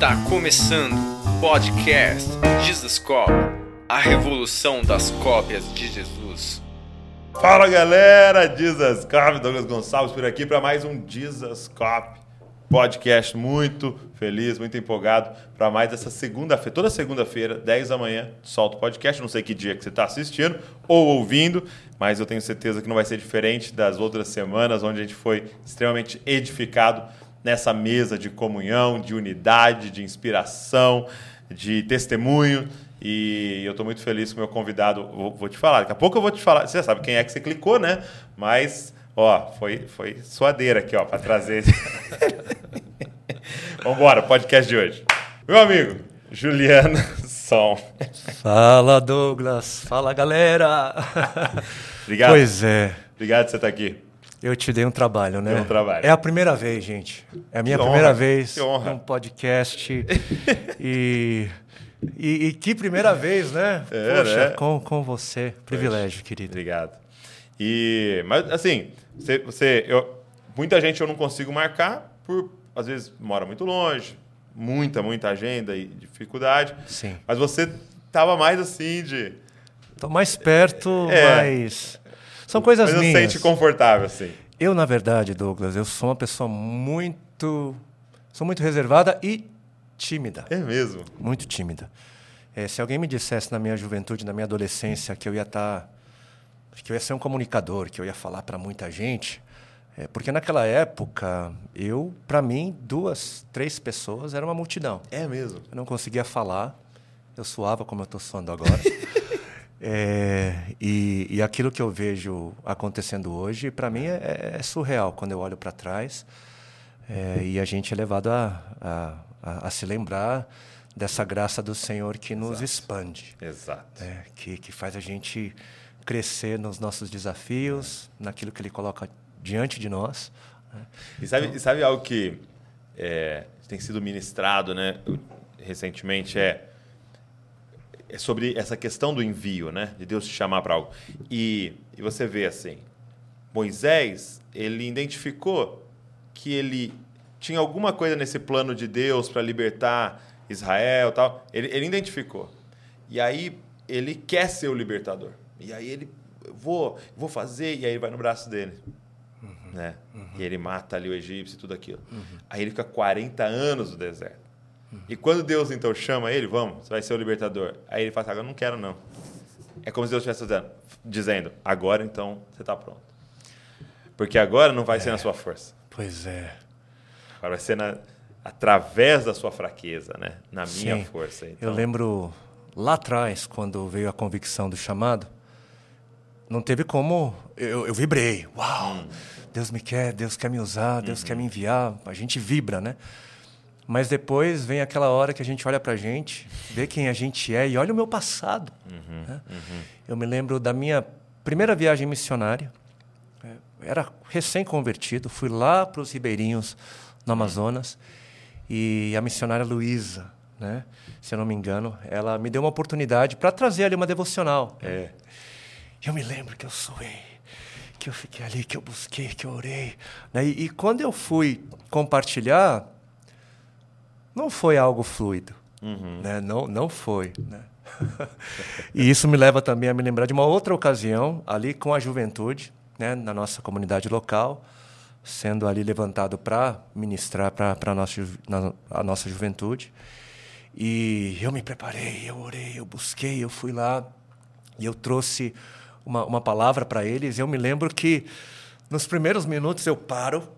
Está começando o podcast Jesus Cop, a revolução das cópias de Jesus. Fala galera, Jesus Cop, Douglas Gonçalves por aqui para mais um Jesus Cop podcast. Muito feliz, muito empolgado para mais essa segunda-feira. Toda segunda-feira, 10 da manhã, solto o podcast. Não sei que dia que você está assistindo ou ouvindo, mas eu tenho certeza que não vai ser diferente das outras semanas, onde a gente foi extremamente edificado nessa mesa de comunhão, de unidade, de inspiração, de testemunho. E eu estou muito feliz com o meu convidado. Vou, vou, te falar, daqui a pouco eu vou te falar. Você já sabe quem é que você clicou, né? Mas, ó, foi, foi suadeira aqui, ó, para trazer. Vamos embora, podcast de hoje. Meu amigo, Juliano Som. Fala, Douglas. Fala, galera. Obrigado. Pois é. Obrigado por você estar aqui. Eu te dei um trabalho, né? Deu um trabalho. É a primeira vez, gente. É a minha Que primeira honra, vez que honra. num podcast. e, e, e que primeira vez, né? É, Poxa, né? Com, com você. Privilégio, querido. Obrigado. E, mas assim, você, você- eu, muita gente eu não consigo marcar por às vezes mora muito longe, muita, muita agenda e dificuldade. Sim. Mas você tava mais assim de, Tô mais perto, É. mas. São coisas mas minhas. sente confortável assim. Eu, na verdade, Douglas, eu sou uma pessoa muito. Sou muito reservada e tímida. É mesmo. muito tímida. Eh, se alguém me dissesse na minha juventude, na minha adolescência, que eu ia estar, que eu ia ser um comunicador, que eu ia falar para muita gente, é porque naquela época eu, para mim, duas, três pessoas era uma multidão. É mesmo. Eu não conseguia falar, eu suava como eu estou suando agora. É, e, e aquilo que eu vejo acontecendo hoje, para mim, é, é surreal quando eu olho para trás. É, e a gente é levado a, a, a- a se lembrar dessa graça do Senhor que nos expande, Exato. né? que, que faz a gente crescer nos nossos desafios, naquilo que Ele coloca diante de nós. né? E sabe, e sabe algo que é, tem sido ministrado né, recentemente? É, é sobre essa questão do envio, né? De Deus te chamar para algo. E, e você vê assim, Moisés, ele identificou que ele tinha alguma coisa nesse plano de Deus para libertar Israel tal. Ele, ele identificou. E aí ele quer ser o libertador. E aí ele, vou, vou fazer, e aí ele vai no braço dele. Né? E ele mata ali o egípcio e tudo aquilo. Aí ele fica 40 anos no deserto. E quando Deus então chama ele, vamos, você vai ser o libertador. Aí ele fala assim, agora eu não quero não. É como se Deus estivesse dizendo, dizendo, agora então você está pronto. Porque agora não vai ser na sua força. Pois é. Agora vai ser na, através da sua fraqueza, né? Na minha Sim. força. Então, Eu lembro lá atrás, quando veio a convicção do chamado, não teve como. Eu, eu vibrei. Uau! Hum. Deus me quer, Deus quer me usar, Deus Uhum. quer me enviar. A gente vibra, né? Mas depois vem aquela hora que a gente olha pra gente, vê quem a gente é e olha o meu passado. Uhum, né? Eu me lembro da minha primeira viagem missionária. É, Era recém-convertido, fui lá para os Ribeirinhos, no Amazonas, e a missionária Luísa, né, se eu não me engano, ela me deu uma oportunidade para trazer ali uma devocional. É. Eu me lembro que eu suei, que eu fiquei ali, que eu busquei, que eu orei. né? E, e quando eu fui compartilhar, não foi algo fluido. Né? Não, não foi. Né? e isso me leva também a me lembrar de uma outra ocasião, ali com a juventude, né? na nossa comunidade local, sendo ali levantado para ministrar para a nossa, na- a nossa juventude. E eu me preparei, eu orei, eu busquei, eu fui lá e eu trouxe uma, uma palavra para eles. Eu me lembro que nos primeiros minutos eu paro,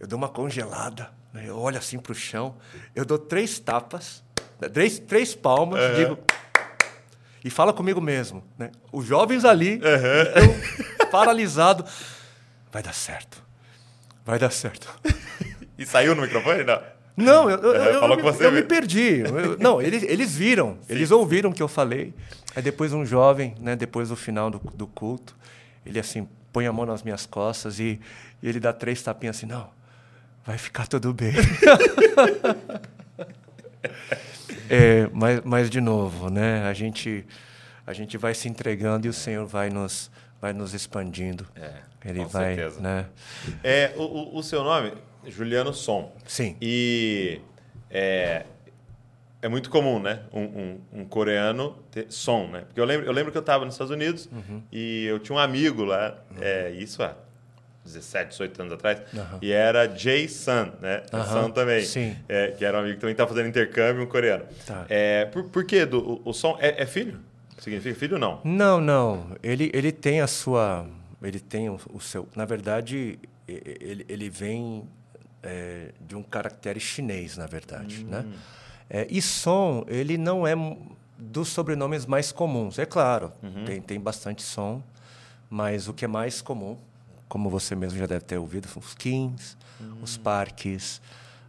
eu dou uma congelada? Eu olho assim para o chão, eu dou três tapas, né? três, três palmas, digo. E fala comigo mesmo. Né? Os jovens ali, eu paralisado. Vai dar certo. Vai dar certo. E saiu no microfone? Não. Não, eu, eu, É, eu- me- eu me perdi. Não, eles, eles viram, eles ouviram o que eu falei. Aí depois um jovem, né, depois do final do, do culto, ele assim põe a mão nas minhas costas e, e ele dá três tapinhas assim, não, vai ficar tudo bem. É, mas, mas de novo, né, a gente a gente vai se entregando e o Senhor vai nos vai nos expandindo. É, ele com vai, certeza. né? É, o, o- seu nome, Juliano Som. Sim. E é, é muito comum, né? Um, um, um coreano ter som, né? Porque eu lembro, eu lembro que eu estava nos Estados Unidos Uhum. e eu tinha um amigo lá, é, isso há 17, 18 anos atrás, Aham. e era Jay Sun, né? Aham, Sun também. sim. É, que era um amigo que também estava fazendo intercâmbio, um coreano. Tá. É, por, por que o, o som? É, é filho? Significa filho ou não? Não, não. Ele, ele tem a sua. Ele tem o, o seu. Na verdade, ele, ele vem é, de um caractere chinês, na verdade. Né? É, e som, ele não é dos sobrenomes mais comuns. É claro, tem, tem bastante som, mas o que é mais comum, como você mesmo já deve ter ouvido, são os Kings, os Parques.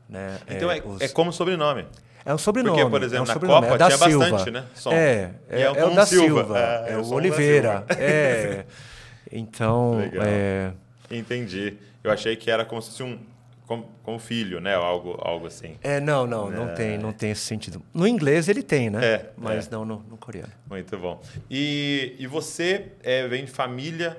Né? Então é, os- é como sobrenome. é um sobrenome. Porque, por exemplo, é um na sobrenome, Copa é da tinha Silva. bastante, né, som. É, E é, é é como o da Silva. Silva. É, É, é o o Oliveira. Silva. É. Então, é, Entendi. Eu achei que era como se fosse um como, como filho, né? Algo, algo assim. é, não, não, não tem, não tem esse sentido. No inglês ele tem, né? É, Mas é. não no, no coreano. Muito bom. E, e você é, vem de família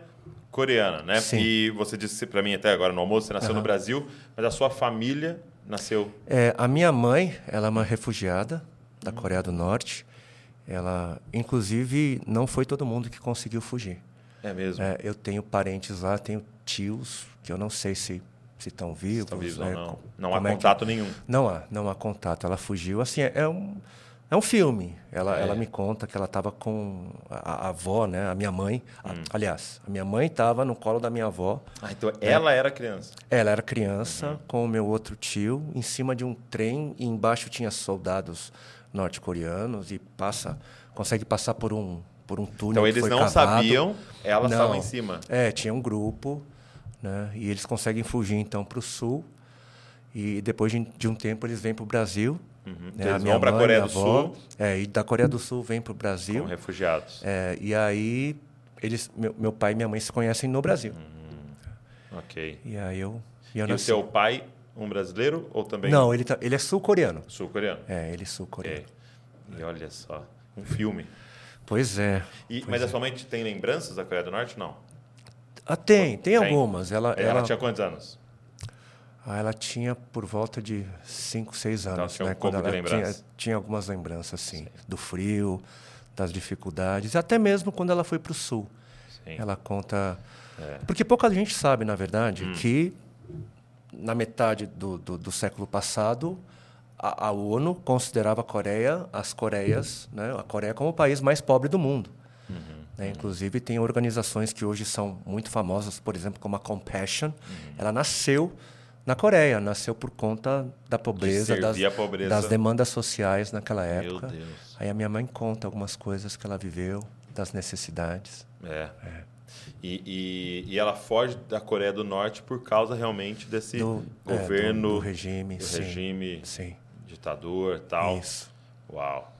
coreana, né? Sim. E você disse para mim até agora no almoço, você nasceu no Brasil, mas a sua família nasceu. É, a minha mãe, ela é uma refugiada da Hum. Coreia do Norte. Ela, inclusive, não foi todo mundo que conseguiu fugir. É mesmo? É, eu tenho parentes lá, tenho tios que eu não sei se se estão vivos. Estão vivos né? ou não? Não há como é que- contato nenhum. Não há, não há contato. Ela fugiu. Assim, é, é um, é um filme. Ela, É. ela me conta que ela estava com a, a avó, né? A minha mãe. A- Hum. aliás, a minha mãe estava no colo da minha avó. Ah, então ela era criança. Ela era criança Uhum. com o meu outro tio em cima de um trem e embaixo tinha soldados norte-coreanos e passa, consegue passar por um por um túnel. Então eles não cavado. sabiam, ela estava em cima. É, tinha um grupo, né? E eles conseguem fugir então para o sul. E depois de, de um tempo eles vêm para o Brasil. Uhum. Então eles A vão pra mãe, Coreia do avó, Sul. É, e da Coreia do Sul vem para o Brasil. Como refugiados. É, e aí eles, meu, meu pai e minha mãe se conhecem no Brasil. Ok. E aí eu, e eu E o seu pai, um brasileiro ou também Não, ele, tá, ele é sul-coreano. sul-coreano? É, ele é sul-coreano. E olha só, um filme. Pois é. E, mas a sua mãe tem lembranças da Coreia do Norte? Não. Ah, tem, tem Tem. algumas. Ela, Ela, ela, tinha quantos anos? Ah, ela tinha por volta de 5, 6 anos. tinha um né? Quando ela tinha, lembrança. tinha algumas lembranças, sim. Do frio, das dificuldades. Até mesmo quando ela foi para o sul. Sim. Ela conta. É. Porque pouca gente sabe, na verdade, Hum. que na metade do, do, do século passado, a, a ONU considerava a Coreia, as Coreias, né, a Coreia como o país mais pobre do mundo. Uhum. Né? Inclusive, tem organizações que hoje são muito famosas, por exemplo, como a Compassion. Uhum. Ela nasceu na Coreia, nasceu por conta da pobreza, das, pobreza. das demandas sociais naquela Meu época. Deus. Aí a minha mãe conta algumas coisas que ela viveu, das necessidades. É. E, e, e ela foge da Coreia do Norte por causa realmente desse Do- é, governo, do- do regime, do sim. regime Sim. ditador tal. Isso. Uau.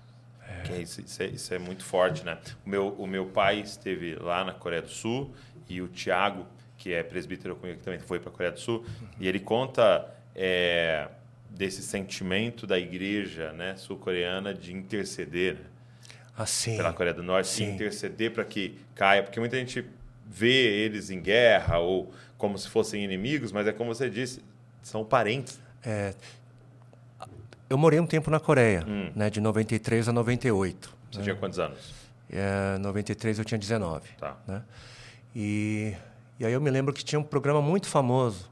Que é isso, isso, é, isso é muito forte, né? O meu, o meu pai esteve lá na Coreia do Sul e o Tiago, que é presbítero comigo, que também foi para a Coreia do Sul, e ele conta é, desse sentimento da igreja né, sul-coreana de interceder né, Assim. pela Coreia do Norte, Sim. interceder para que caia, porque muita gente vê eles em guerra ou como se fossem inimigos, mas é como você disse, são parentes. É, eu morei um tempo na Coreia, Hum. né, de 93 a 98. Você tinha quantos anos? É, 93 eu tinha 19. Tá. Né? E, e aí eu me lembro que tinha um programa muito famoso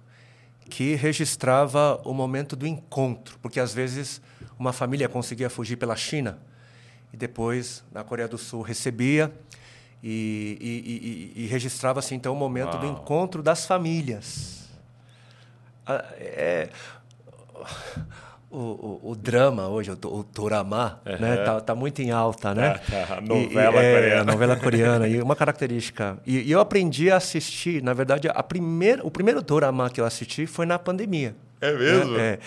que registrava o momento do encontro, porque às vezes uma família conseguia fugir pela China e depois na Coreia do Sul recebia e, e- e- e- registrava-se então o momento do Uau. encontro das famílias. Ah, é- o, o- o drama hoje, o, o dorama, né, tá, tá muito em alta, né? Tá, tá. A novela e- é, coreana. a novela coreana. E uma característica. E, e eu aprendi a assistir, na verdade, a primeira, o primeiro dorama que eu assisti foi na pandemia. É mesmo? né? É.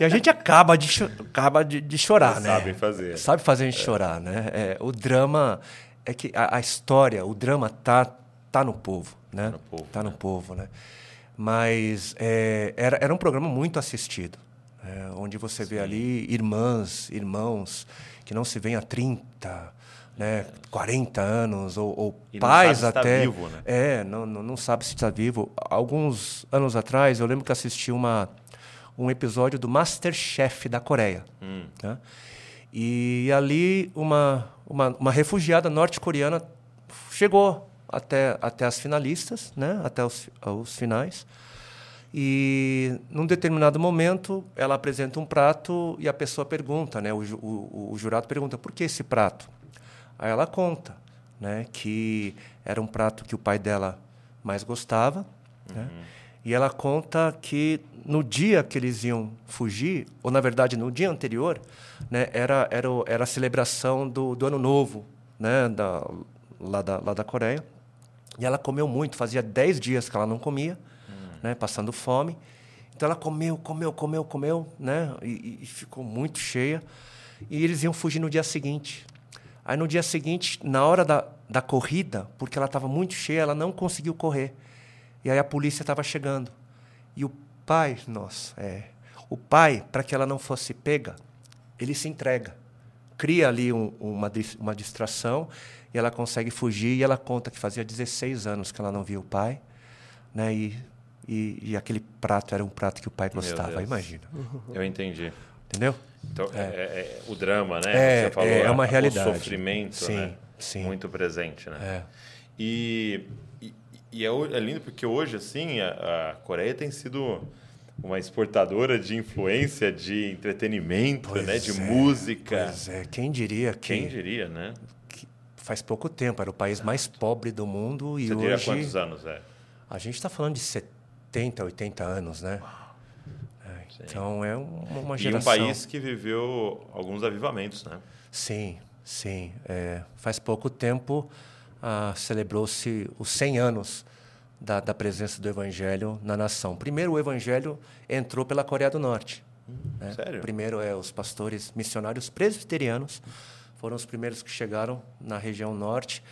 E a gente acaba de, acaba de, de chorar, Eles né? sabem fazer. Sabe fazer a gente chorar, né? É, o drama é que a, a história, o drama tá tá no povo, né? no povo, Tá no povo, né? Mas é, era, era um programa muito assistido, é, onde você vê ali irmãs, irmãos que não se veem há 30, né, 40 anos, ou, ou não pais sabe se tá até. vivo, né? É, não, não, não sabe se está vivo. Alguns anos atrás, eu lembro que assisti uma, um episódio do Masterchef da Coreia. Hum. né? E ali uma, uma, uma refugiada norte-coreana chegou até, até as finalistas, né? até os, os finais. E num determinado momento ela apresenta um prato e a pessoa pergunta, né? O, o, o, jurado pergunta por que esse prato. Aí ela conta, né? Que era um prato que o pai dela mais gostava, né? uhum. né? E ela conta que no dia que eles iam fugir, ou na verdade no dia anterior, né, era, era, era a celebração do, do Ano Novo né, da, lá, da, lá da Coreia. E ela comeu muito, fazia 10 dias que ela não comia. Né, passando fome. Então ela comeu, comeu, comeu, comeu, né, e, e ficou muito cheia. E eles iam fugir no dia seguinte. Aí no dia seguinte, na hora da, da corrida, porque ela estava muito cheia, ela não conseguiu correr. E aí a polícia estava chegando. E o pai, nossa, é, o pai, para que ela não fosse pega, ele se entrega. Cria ali um, uma, uma distração e ela consegue fugir. E ela conta que fazia 16 anos que ela não via o pai. Né? E, e, e aquele prato era um prato que o pai gostava, imagina. Eu entendi. Entendeu? Então, é. É, é, o drama, né? É, Você falou, é uma realidade. O sofrimento, sim, né? Sim. Muito presente, né? É. E, e é, é, lindo porque hoje, assim, a, a, Coreia tem sido uma exportadora de influência, de entretenimento, né? De é, música. Pois é, quem diria que... Quem diria, né? Que faz pouco tempo, era o país mais pobre do mundo e Você hoje... diria quantos anos é? A gente está falando de 70, 80 anos, né? É, então é uma geração... E um país que viveu alguns avivamentos, né? Sim, sim. É, faz pouco tempo ah, celebrou-se os 100 anos da, da, presença do Evangelho na nação. Primeiro, o Evangelho entrou pela Coreia do Norte. Hum, né? Sério? Primeiro, é, os pastores missionários presbiterianos foram os primeiros que chegaram na região norte.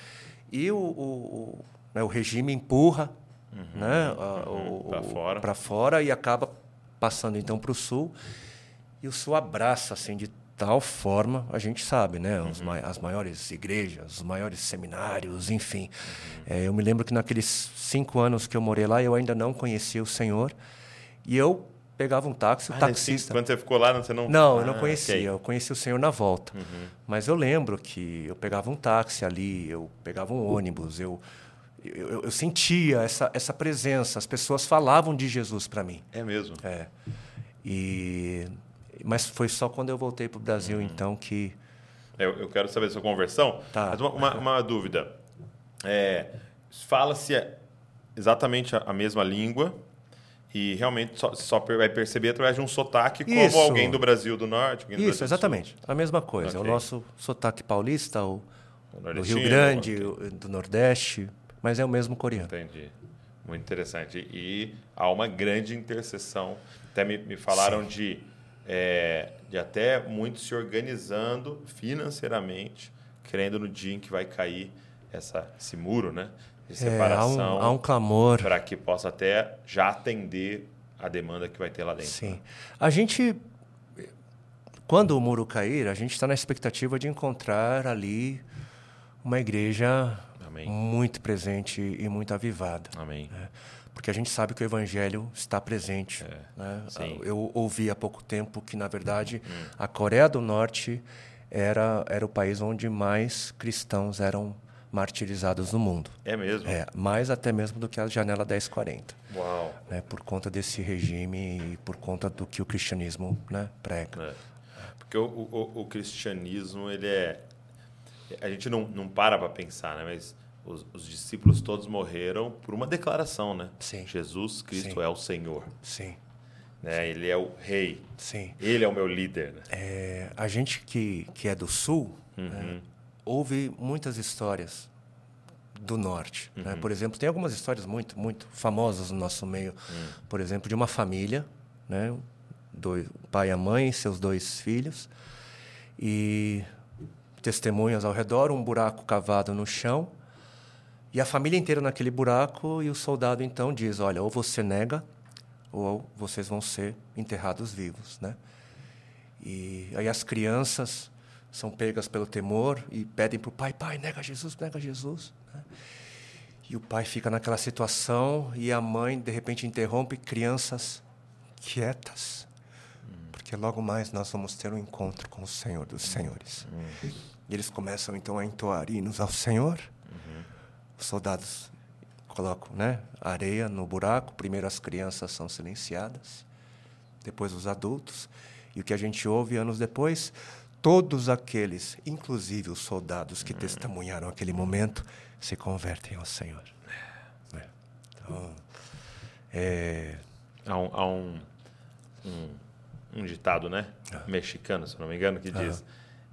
E o, o, o, né, o regime empurra uhum, né, uhum, para fora. Para fora e acaba passando então para o sul. E o sul abraça assim de tal forma, a gente sabe, né? Uhum. as maiores igrejas, os maiores seminários, enfim. Uhum. É, eu me lembro que naqueles cinco anos que eu morei lá, eu ainda não conhecia o Senhor. E eu pegava um táxi, o ah, taxista... Quando você ficou lá, você não... Não, ah, eu não conhecia. Okay. Eu conheci o Senhor na volta. Uhum. Mas eu lembro que eu pegava um táxi ali, eu pegava um ônibus, eu... Eu, eu, sentia essa, essa presença, as pessoas falavam de Jesus para mim. É mesmo? É. E mas foi só quando eu voltei para o Brasil, hum. então, que. Eu, eu, quero saber da sua conversão. Tá. Mas uma, uma, uma dúvida. É, Fala-se exatamente a, a, mesma língua e realmente só, só, vai perceber através de um sotaque como Isso. alguém do Brasil do Norte. Isso, Brasil exatamente. A mesma coisa. Okay. O nosso sotaque paulista, o, do Rio Grande, okay. do Nordeste, mas é o mesmo coreano. Entendi. Muito interessante. E há uma grande interseção. Até me, me falaram Sim. de é, de até muitos se organizando financeiramente, crendo no dia em que vai cair essa, esse muro, né? De separação. É, há, um, há um clamor. Para que possa até já atender a demanda que vai ter lá dentro. Sim. Né? A gente, quando o muro cair, a gente está na expectativa de encontrar ali uma igreja Amém. muito presente e muito avivada. Amém. É porque a gente sabe que o evangelho está presente. É, né? Eu ouvi há pouco tempo que, na verdade, hum. a Coreia do Norte era, era o país onde mais cristãos eram martirizados no mundo. É mesmo? É, mais até mesmo do que a janela 1040. Uau! Né? Por conta desse regime e por conta do que o cristianismo né, prega. É. Porque o, o, o, cristianismo, ele é... A gente não, não para para pensar, né? mas os, os, discípulos todos morreram por uma declaração, né? Sim. Jesus Cristo Sim. é o Senhor. Sim. Né? Ele é o rei. Sim. Ele é o meu líder. Né? É, a gente que, que é do sul uhum. né, ouve muitas histórias do norte. Né? Uhum. Né? Por exemplo, tem algumas histórias muito, muito famosas no nosso meio. Uhum. Por exemplo, de uma família, né? Dois, o pai e a mãe, seus dois filhos, e testemunhas ao redor, um buraco cavado no chão, e a família inteira naquele buraco, e o soldado então diz: Olha, ou você nega, ou vocês vão ser enterrados vivos. Né? E aí as crianças são pegas pelo temor e pedem para o pai: Pai, nega Jesus, nega Jesus. Né? E o pai fica naquela situação, e a mãe de repente interrompe: Crianças quietas porque logo mais nós vamos ter um encontro com o Senhor dos Senhores. Uhum. E eles começam então a entoar hinos ao Senhor. Os soldados colocam né, areia no buraco. Primeiro as crianças são silenciadas, depois os adultos. E o que a gente ouve anos depois, todos aqueles, inclusive os soldados que testemunharam aquele momento, se convertem ao Senhor. É. Então, é, Há um, há um, um, um ditado, né? Mexicano, se não me engano, que diz: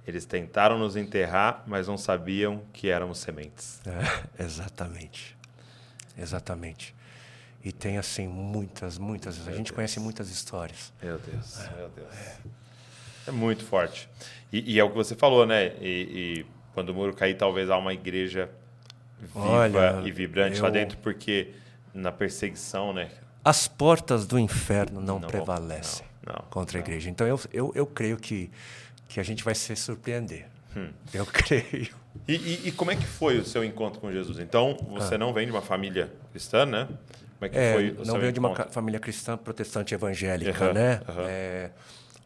Eles tentaram nos enterrar, mas não sabiam que éramos sementes. É, exatamente. Exatamente. E tem, assim, muitas, muitas. A gente conhece muitas histórias. Meu Deus, meu Deus. É muito forte. E, e é o que você falou, né? E, e quando o muro cair, talvez há uma igreja viva Olha, e vibrante lá eu- dentro, porque na perseguição, né? As portas do inferno não, Não, prevalecem não, não, contra a igreja. Então, eu, eu, eu creio que, que a gente vai se surpreender. Hum. Eu creio. E, e- e como é que foi o seu encontro com Jesus? Então, você não vem de uma família cristã, né? Como é que É, foi o não veio de uma família cristã protestante evangélica, Aham, né? aham. É,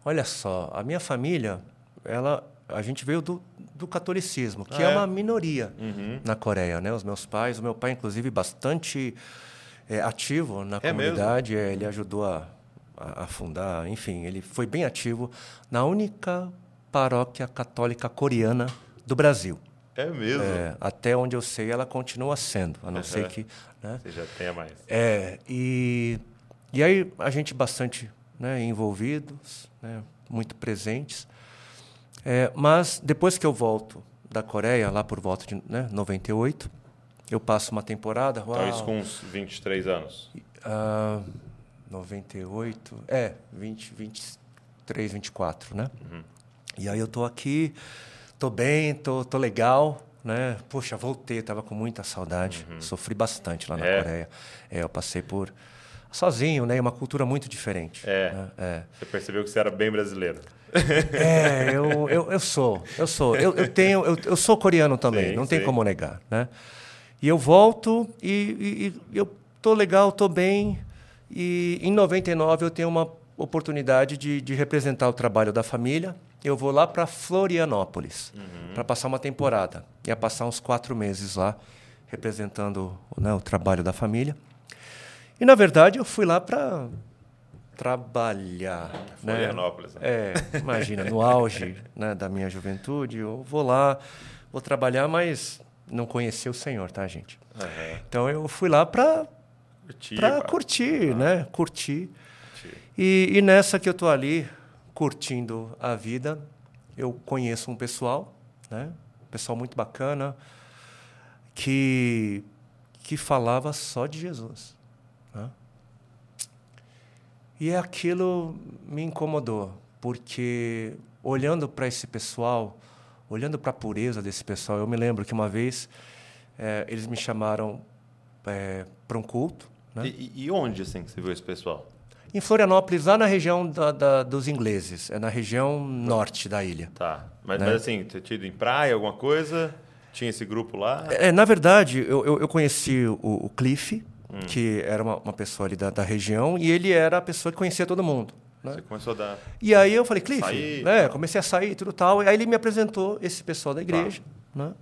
olha só, a minha família, ela, a gente veio do, do catolicismo, que Ah, é é? uma minoria Uhum. na Coreia, né? Os meus pais, o meu pai, inclusive, bastante é, ativo na É comunidade, é, ele ajudou a, a, a fundar, enfim, ele foi bem ativo na única paróquia católica coreana do Brasil. É mesmo? É, até onde eu sei, ela continua sendo, a não ser Aham. que. Né? Você já tenha mais. É, e, e aí a gente bastante né, envolvidos, né, muito presentes. É, mas depois que eu volto da Coreia, lá por volta de né, 98, eu passo uma temporada. Então, uau, isso com uns 23 anos. ah, 98, é, 20, 23, 24, né? E aí eu tô aqui, tô bem, tô, tô legal, né? Poxa, voltei, tava com muita saudade, sofri bastante lá na É? Coreia. É, eu passei por sozinho, né? Uma cultura muito diferente. É. né? É. Você percebeu que você era bem brasileiro. É, eu, eu, eu sou, eu sou. Eu, eu tenho, eu, eu sou coreano também, Sim, não tem sim. como negar, né? E eu volto e, e- e eu tô legal, tô bem. E em 99 eu tenho uma oportunidade de, de representar o trabalho da família. Eu vou lá para Florianópolis para passar uma temporada. Ia passar uns quatro meses lá representando né, o trabalho da família. E na verdade eu fui lá para trabalhar. né? Florianópolis. né? É, imagina, no auge né, da minha juventude, eu vou lá, vou trabalhar, mas não conheci o Senhor, tá, gente? Aham. Então eu fui lá para Curti, para pá. curtir, né? Curtir. Curti. E, e nessa que eu tô ali curtindo a vida, eu conheço um pessoal, né? Um pessoal muito bacana que que falava só de Jesus. né? E aquilo me incomodou, porque olhando para esse pessoal, olhando para a pureza desse pessoal, eu me lembro que uma vez eh, eles me chamaram para um culto, né? E, e onde, assim, você viu esse pessoal? Em Florianópolis, lá na região da- da- dos ingleses, é na região norte da ilha. Tá. Mas, Né? mas assim, você tinha ido em praia, alguma coisa? Tinha esse grupo lá? É, na verdade, eu, eu, eu conheci o, o Cliff, Hum. que era uma, uma pessoa ali da, da região, e ele era a pessoa que conhecia todo mundo. né? Você começou a dar. E aí eu falei, Cliff, Sair, né? tal. comecei a sair e tudo tal. E aí ele me apresentou esse pessoal da igreja, Tá. né?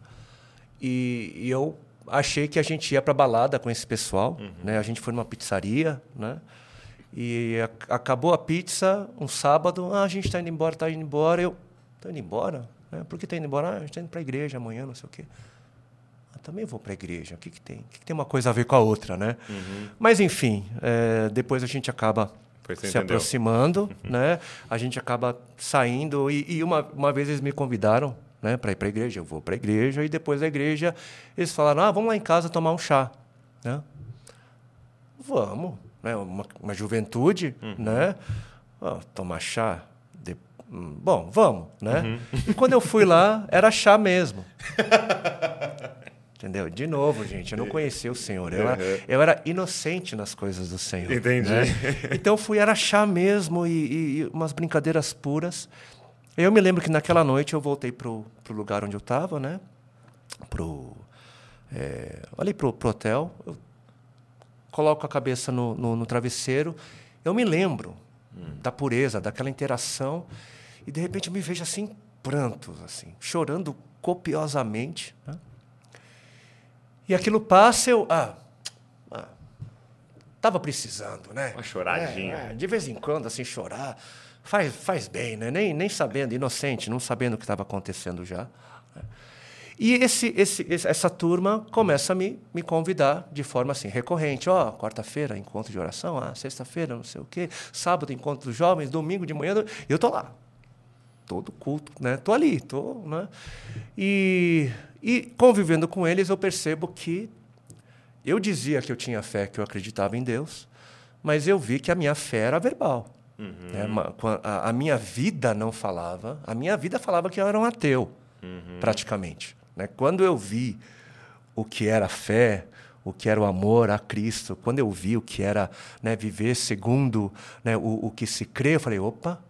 E, e eu achei que a gente ia para balada com esse pessoal, Uhum. né? A gente foi numa pizzaria, né? E a- acabou a pizza, um sábado, ah, a gente está indo embora, está indo embora. Eu, tô indo embora? Né? Por que tá indo embora? Ah, a gente está indo para a igreja amanhã, não sei o quê. Ah, também vou para a igreja. O que, que tem? O que, que tem uma coisa a ver com a outra, né? Mas, enfim, é, depois a gente acaba se entendeu. aproximando, né? A gente acaba saindo e, e uma, uma vez eles me convidaram, né, para ir para a igreja. Eu vou para a igreja e depois da igreja eles falaram: "Ah, vamos lá em casa tomar um chá", né? Vamos, né? Uma, uma juventude, né? Ah, tomar chá. De- hum, Bom, vamos, né? E quando eu fui lá, era chá mesmo. Entendeu? De novo, gente, eu não conhecia o Senhor. Eu era, Uhum. eu era inocente nas coisas do Senhor. Entendi. né? Então eu fui era chá mesmo e, e- e umas brincadeiras puras. Eu me lembro que naquela noite eu voltei pro, pro lugar onde eu estava, né? Pro, é, ali pro, pro hotel. Eu coloco a cabeça no, no, no travesseiro. Eu me lembro da pureza, daquela interação. E de repente eu me vejo assim, prantos, assim, chorando copiosamente. Né? E aquilo passa, eu. Ah, ah, tava precisando, né? Uma choradinha. É, é, de vez em quando, assim, chorar. Faz, faz bem, né? Nem, nem sabendo, inocente, não sabendo o que estava acontecendo já. né? E esse, esse, essa turma começa a me, me convidar de forma assim, recorrente. Ó, quarta-feira, encontro de oração, ah, sexta-feira, não sei o quê, sábado, encontro dos jovens, domingo de manhã, eu tô lá. Todo culto, né? Tô ali, tô, né? E, e convivendo com eles, eu percebo que eu dizia que eu tinha fé, que eu acreditava em Deus, mas eu vi que a minha fé era verbal. né? Ma- qua- A, a minha vida não falava, a minha vida falava que eu era um ateu, praticamente. Né? Quando eu vi o que era fé, o que era o amor a Cristo, quando eu vi o que era né, viver segundo né, o, o que se crê, eu falei, opa.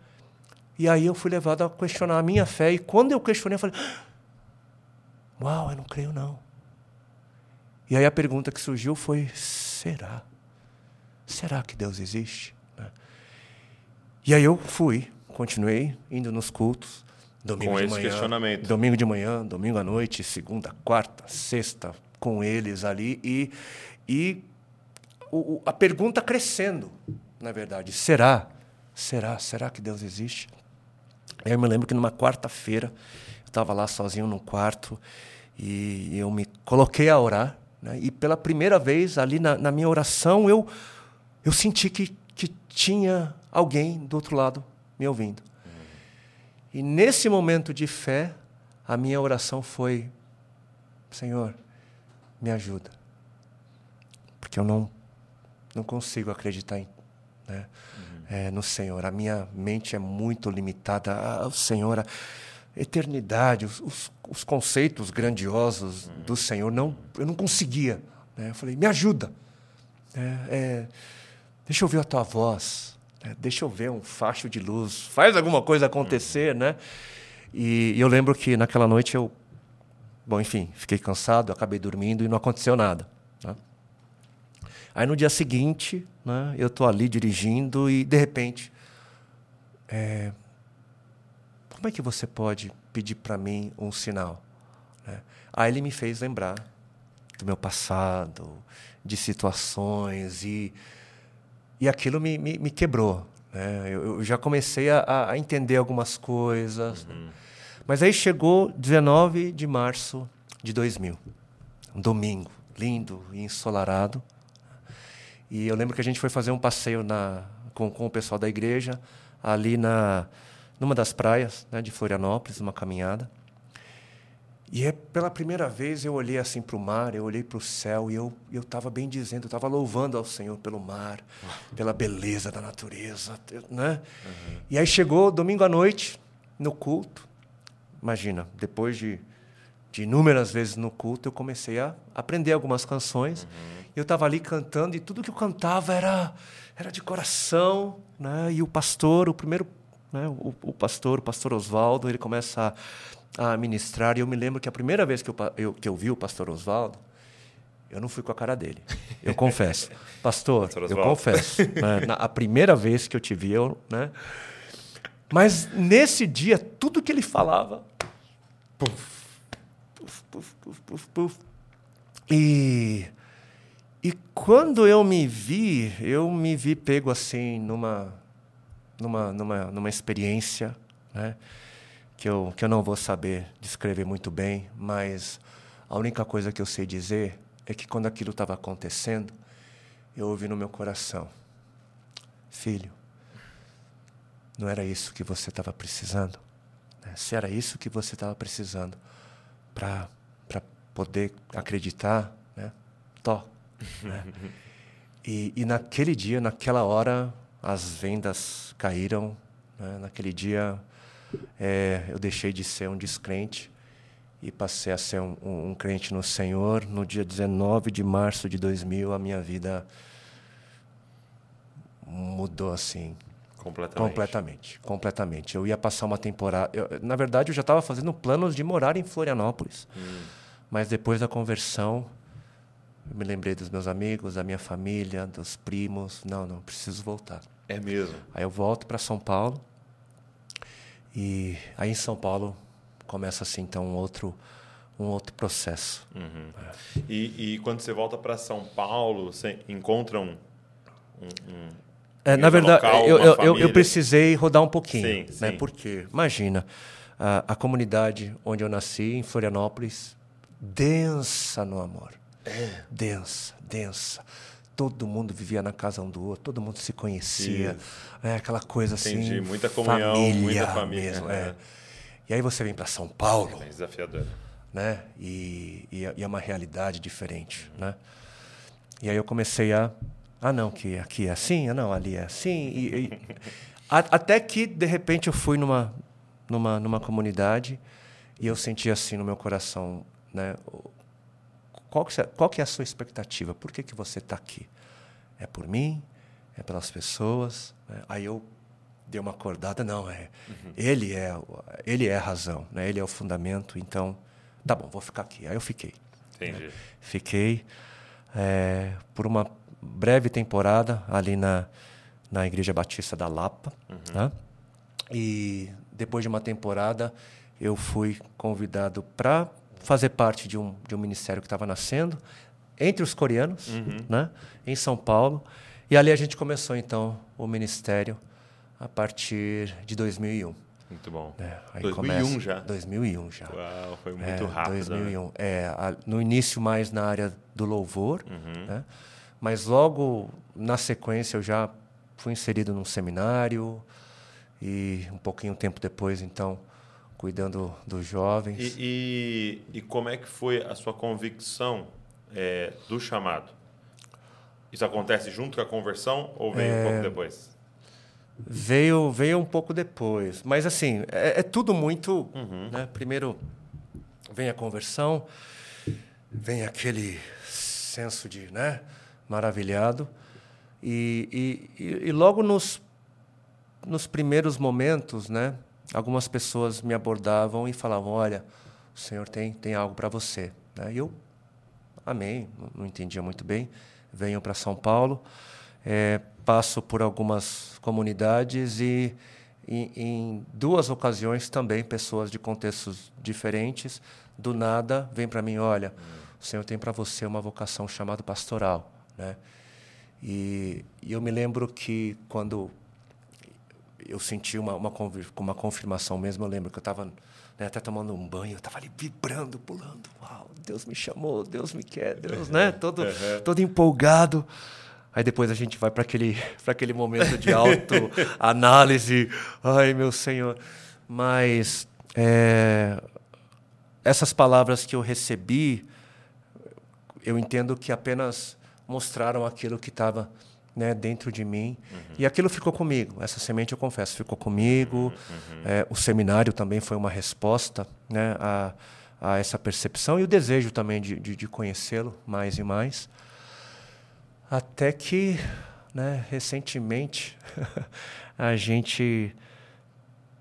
E aí eu fui levado a questionar a minha fé, e quando eu questionei, eu falei, uau, eu não creio não. E aí a pergunta que surgiu foi: será? Será que Deus existe? Né? E aí eu fui, continuei indo nos cultos, domingo Com de esse manhã, questionamento. domingo de manhã, domingo à noite, segunda, quarta, sexta, com eles ali e e o- o- a pergunta crescendo, na verdade, será? Será? Será que Deus existe? Eu me lembro que numa quarta-feira eu estava lá sozinho num quarto e eu me coloquei a orar. Né? E pela primeira vez ali na, na minha oração eu, eu senti que, que tinha alguém do outro lado me ouvindo. E nesse momento de fé, a minha oração foi: Senhor, me ajuda. Porque eu não, não consigo acreditar em, né, é, no Senhor. A minha mente é muito limitada ao Senhor. A eternidade, os, os, os conceitos grandiosos do Senhor, não, eu não conseguia. né? Eu falei, me ajuda. É, é, deixa eu ver a tua voz. Né? Deixa eu ver um facho de luz. Faz alguma coisa acontecer, né? E, e eu lembro que naquela noite eu, bom, enfim, fiquei cansado, acabei dormindo e não aconteceu nada. né? Aí no dia seguinte, né, eu estou ali dirigindo e de repente, é, como é que você pode pedir para mim um sinal? né? Aí ele me fez lembrar do meu passado, de situações e e aquilo me, me, me quebrou. Né? Eu, eu já comecei a, a entender algumas coisas. né? Mas aí chegou 19 de março de 2000, um domingo, lindo e ensolarado. E eu lembro que a gente foi fazer um passeio na, com, com o pessoal da igreja, ali na, numa das praias né, de Florianópolis, uma caminhada. E é pela primeira vez eu olhei assim para o mar, eu olhei para o céu e eu eu estava bem dizendo, eu estava louvando ao Senhor pelo mar, pela beleza da natureza, né? E aí chegou domingo à noite no culto. Imagina, depois de, de inúmeras vezes no culto, eu comecei a aprender algumas canções. E eu estava ali cantando e tudo que eu cantava era era de coração, né? E o pastor, o primeiro, né? O, o pastor, o pastor Oswaldo, ele começa a, a ministrar. E eu me lembro que a primeira vez que eu, eu- que eu vi o pastor Oswaldo, eu não fui com a cara dele. Eu confesso. Pastor, Pastor eu confesso. né? Na- a primeira vez que eu te vi, eu, né? Mas nesse dia, tudo que ele falava. Puf, puf, puf, puf, puf, puf. E, e quando eu me vi, eu me vi pego assim numa, numa, numa, numa experiência, né? Que, eu, que eu não vou saber descrever muito bem, mas a única coisa que eu sei dizer é que quando aquilo estava acontecendo, eu ouvi no meu coração: Filho, não era isso que você estava precisando? né? Se era isso que você estava precisando para poder acreditar, né? Tó. né? E, e naquele dia, naquela hora, as vendas caíram. né? Naquele dia, é, eu deixei de ser um descrente e passei a ser um, um- um crente no Senhor. No dia 19 de março de 2000, a minha vida mudou assim Completamente. Completamente, completamente. Eu ia passar uma temporada. eu- na verdade, eu já estava fazendo planos de morar em Florianópolis. Mas depois da conversão, eu me lembrei dos meus amigos, da minha família, dos primos. Não, não, preciso voltar. É mesmo. Aí eu volto para São Paulo e aí em São Paulo começa assim então um outro um outro processo. Uhum. É. E, e, quando você volta para São Paulo, você encontra um, um, um é, na verdade, local, eu, eu, eu, eu, precisei rodar um pouquinho, sim, né? Sim. Porque imagina a, a comunidade onde eu nasci em Florianópolis densa no amor, é. densa, densa todo mundo vivia na casa um do outro, todo mundo se conhecia. É, aquela coisa Entendi. assim. Muita comunhão, família muita família. Mesmo, é. E aí você vem para São Paulo. É desafiador. Né? E, e, e, é uma realidade diferente. Né? E aí eu comecei a. Ah, não, que aqui é assim, ah, não, ali é assim. E, e a, até que, de repente, eu fui numa, numa, numa comunidade e eu senti assim no meu coração, né? Qual que, qual que é a sua expectativa? Por que, que você está aqui? É por mim? É pelas pessoas? Né? Aí eu dei uma acordada, não, é uhum. ele é ele é a razão, né? ele é o fundamento, então, tá bom, vou ficar aqui. Aí eu fiquei. Entendi. Né? Fiquei é, por uma breve temporada ali na, na Igreja Batista da Lapa. Uhum. Né? E depois de uma temporada, eu fui convidado para fazer parte de um, de um ministério que estava nascendo entre os coreanos, uhum. né, em São Paulo. E ali a gente começou, então, o ministério a partir de 2001. Muito bom. É, 2001 começa, já? 2001 já. Uau, foi muito é, rápido. 2001. Né? É, a, no início mais na área do louvor, uhum. né? mas logo na sequência eu já fui inserido num seminário e um pouquinho tempo depois, então, cuidando dos jovens. E, e, e como é que foi a sua convicção é, do chamado? Isso acontece junto com a conversão ou veio é... um pouco depois? Veio, veio um pouco depois. Mas, assim, é, é tudo muito. Uhum. Né? Primeiro vem a conversão, vem aquele senso de né? maravilhado. E, e, e logo nos, nos primeiros momentos, né? Algumas pessoas me abordavam e falavam: Olha, o Senhor tem, tem algo para você. Né? E eu amei, não entendia muito bem. Venho para São Paulo, é, passo por algumas comunidades e, em, em duas ocasiões também, pessoas de contextos diferentes, do nada, vem para mim: Olha, o Senhor tem para você uma vocação chamada pastoral. Né? E, e eu me lembro que quando eu senti uma, uma, uma confirmação mesmo. Eu lembro que eu estava né, até tomando um banho, eu estava ali vibrando, pulando. Uau, Deus me chamou, Deus me quer, Deus, né? Todo, todo empolgado. Aí depois a gente vai para aquele, aquele momento de autoanálise. Ai, meu Senhor. Mas é, essas palavras que eu recebi, eu entendo que apenas mostraram aquilo que estava né, dentro de mim. Uhum. E aquilo ficou comigo. Essa semente, eu confesso, ficou comigo. Uhum. É, o seminário também foi uma resposta né, a, a essa percepção e o desejo também de, de, de conhecê-lo mais e mais. Até que, né, recentemente, a gente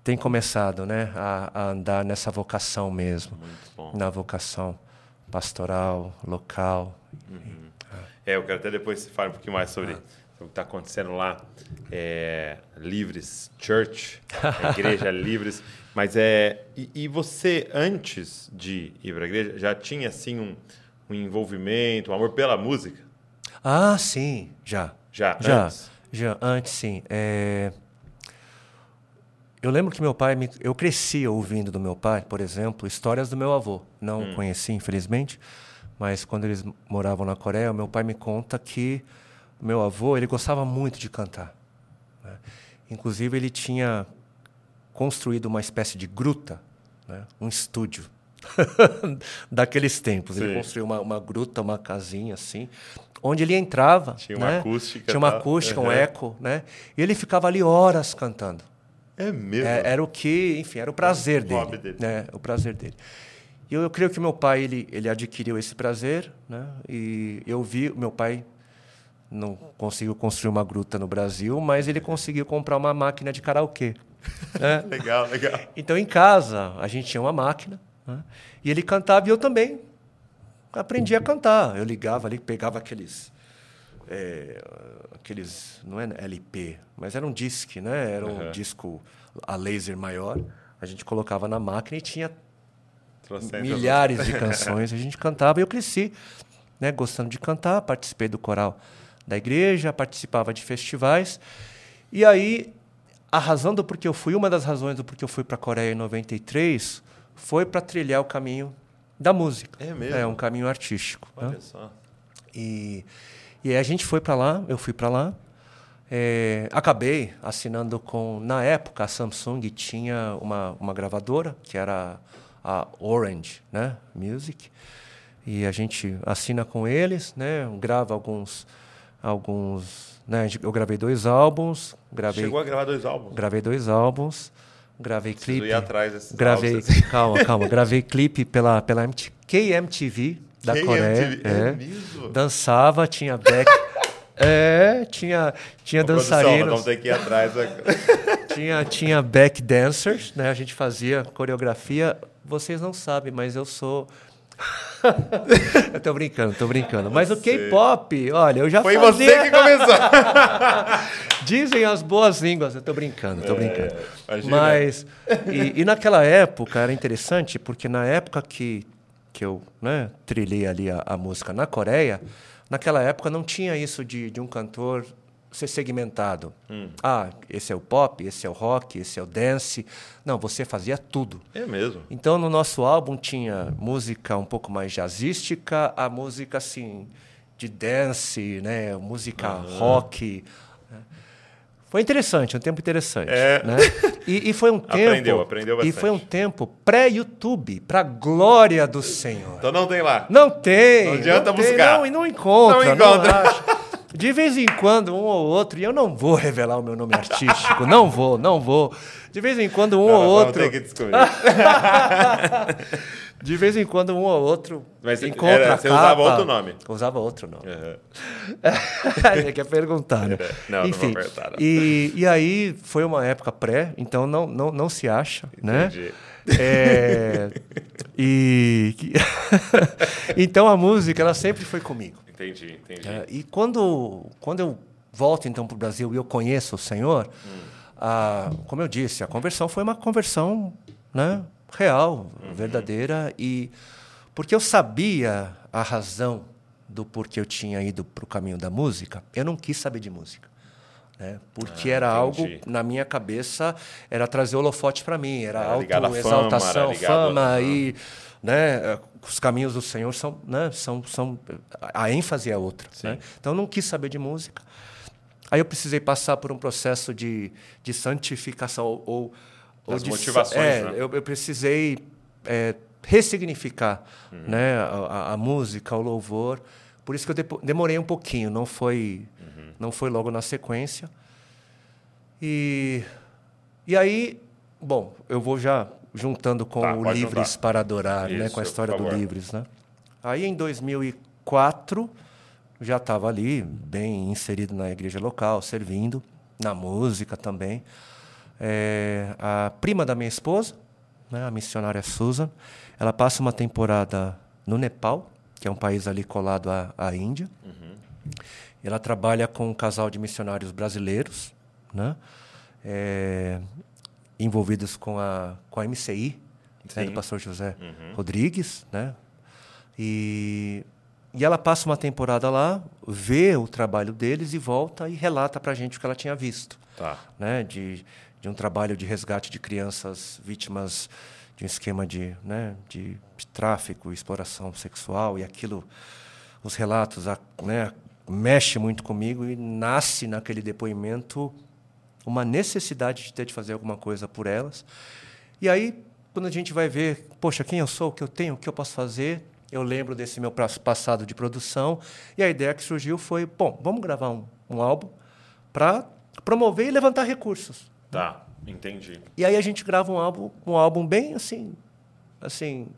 tem começado né, a, a, andar nessa vocação mesmo, na vocação pastoral, local. Uhum. É, eu quero até depois fale um pouquinho mais sobre ah o que está acontecendo lá, é, Livres Church, Igreja Livres. Mas é. E, e, você, antes de ir para a igreja, já tinha assim um, um envolvimento, um amor pela música? Ah, sim, já. Já? Já, antes? já antes sim. É... Eu lembro que meu pai, me... eu cresci ouvindo do meu pai, por exemplo, histórias do meu avô. Não hum. conheci, infelizmente, mas quando eles moravam na Coreia, meu pai me conta que meu avô ele gostava muito de cantar. Né? Inclusive ele tinha construído uma espécie de gruta, né? um estúdio daqueles tempos. Sim. Ele construiu uma, uma, gruta, uma casinha assim, onde ele entrava. Tinha uma né? acústica. Tinha uma acústica, uhum. um eco, né? E ele ficava ali horas cantando. É mesmo? É, era o que, enfim, era o prazer o dele, dele. Né? O prazer dele. E eu, eu creio que meu pai ele, ele adquiriu esse prazer, né? E eu vi meu pai não conseguiu construir uma gruta no Brasil, mas ele conseguiu comprar uma máquina de karaokê. Né? legal, legal. Então, em casa, a gente tinha uma máquina né? e ele cantava e eu também aprendi a cantar. Eu ligava ali, pegava aqueles é, aqueles, não é LP, mas era um disque, né? Era um Aham. disco a laser maior. A gente colocava na máquina e tinha milhares de canções. A gente cantava e eu cresci, né, gostando de cantar. Participei do coral da igreja, participava de festivais. E aí, a razão do porquê eu fui, uma das razões do porquê eu fui para a Coreia em 93, foi para trilhar o caminho da música. É mesmo? É um caminho artístico. né? Olha só. E, e aí a gente foi para lá, eu fui para lá. É, acabei assinando com. Na época, a Samsung tinha uma, uma gravadora, que era a Orange né? Music. E a gente assina com eles, né? grava alguns. alguns né? Eu gravei dois álbuns, gravei, Chegou a gravar dois álbuns. gravei dois álbuns, gravei Preciso clipe. ir atrás desses Gravei, álbuns. calma, calma. Gravei clipe pela, pela MT, KMTV da KMTV, Coreia. é é. mesmo? Dançava, tinha back. é, tinha, tinha produção, dançarinos, Vamos ter que ir atrás. tinha, tinha back dancers, né? A gente fazia coreografia. Vocês não sabem, mas eu sou. eu tô brincando, tô brincando. Mas o K-pop, olha, eu já Foi fazia. você que começou. Dizem as boas línguas, eu tô brincando, tô brincando. É, imagina. Mas, e, e naquela época era interessante, porque na época que, que eu né, trilhei ali a, a música na Coreia, naquela época não tinha isso de, de um cantor ser segmentado. Hum. Ah, esse é o pop, esse é o rock, esse é o dance. Não, você fazia tudo. É mesmo. Então, no nosso álbum tinha música um pouco mais jazzística, a música assim de dance, né, música rock. né. Foi interessante, um tempo interessante, É. né? E, e foi um tempo Aprendeu, aprendeu E bastante. foi um tempo pré-YouTube, para glória do Senhor. Então não tem lá. Não tem. Não adianta tem, buscar. Não, e não encontra. Não Não encontra. acha. De vez em quando, um ou outro, e eu não vou revelar o meu nome artístico, não vou, não vou. De vez em quando, um Não, ou nós outro. Ter que descobrir. De vez em quando, um ou outro Mas encontra era- você capa. usava outro nome. Usava outro nome. Aham. Você quer perguntar, né? Não, não vou Enfim, perguntar, não. E, e aí foi uma época pré, então não, não, não se acha, né? Entendi. É, e então a música ela sempre foi comigo. Entendi, entendi. É, e quando, quando eu volto então para o Brasil e eu conheço o Senhor, a- como eu disse, a conversão foi uma conversão né, real, verdadeira, e porque eu sabia a razão do porquê eu tinha ido para o caminho da música, eu não quis saber de música. Né? Porque Ah, era entendi. algo, na minha cabeça, era trazer holofote para mim, era, Era autoexaltação, fama, a- e né, os caminhos do Senhor são, né, são, são a ênfase é outra. Né? Então eu não quis saber de música. Aí eu precisei passar por um processo de, de santificação ou, ou, de motivações, é, né? eu, eu precisei é, ressignificar Uhum. né, a, a- música, o louvor. Por isso que eu demorei um pouquinho, não foi. Não foi logo na sequência. E, e aí, bom, eu vou já juntando com Tá, o Livres juntar. para Adorar, né, Isso, com a história do. Livres. Né? Aí, em 2004, já estava ali, bem inserido na igreja local, servindo, na música também. É, a prima da minha esposa, né, a missionária Susan, ela passa uma temporada no Nepal, que é um país ali colado à, à Índia. Ela trabalha com um casal de missionários brasileiros, né, é, envolvidos com a, com a MCI, né, do pastor José Rodrigues, né? E, e ela passa uma temporada lá, vê o trabalho deles e volta e relata para a gente o que ela tinha visto Tá. né, de, de um trabalho de resgate de crianças vítimas de um esquema de, né, de tráfico, exploração sexual e aquilo, os relatos, a, né, mexe muito comigo e nasce naquele depoimento uma necessidade de ter de fazer alguma coisa por elas. E aí, quando a gente vai ver, poxa, quem eu sou, o que eu tenho, o que eu posso fazer, eu lembro desse meu passado de produção e a ideia que surgiu foi, bom, vamos gravar um, um álbum para promover e levantar recursos. Tá, entendi. E aí a gente grava um álbum, um álbum bem assim, assim,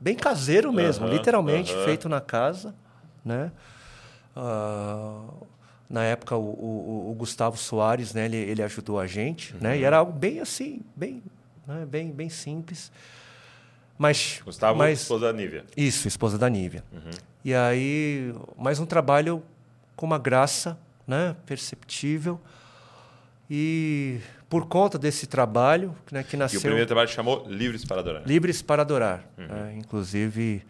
bem caseiro mesmo, literalmente feito na casa, né? Ah, na época o, o- o Gustavo Soares, né? Ele, ele ajudou a gente, né? E Uhum. era algo bem assim, bem, né? bem, bem simples. Mas, Gustavo, mas esposa da Nívia. isso, esposa da Nívia. Uhum. E aí, mais um trabalho com uma graça né, perceptível. E por conta desse trabalho, né, que nasceu. E o primeiro trabalho chamou Livres para Adorar. Livres para Adorar. Uhum. É, inclusive,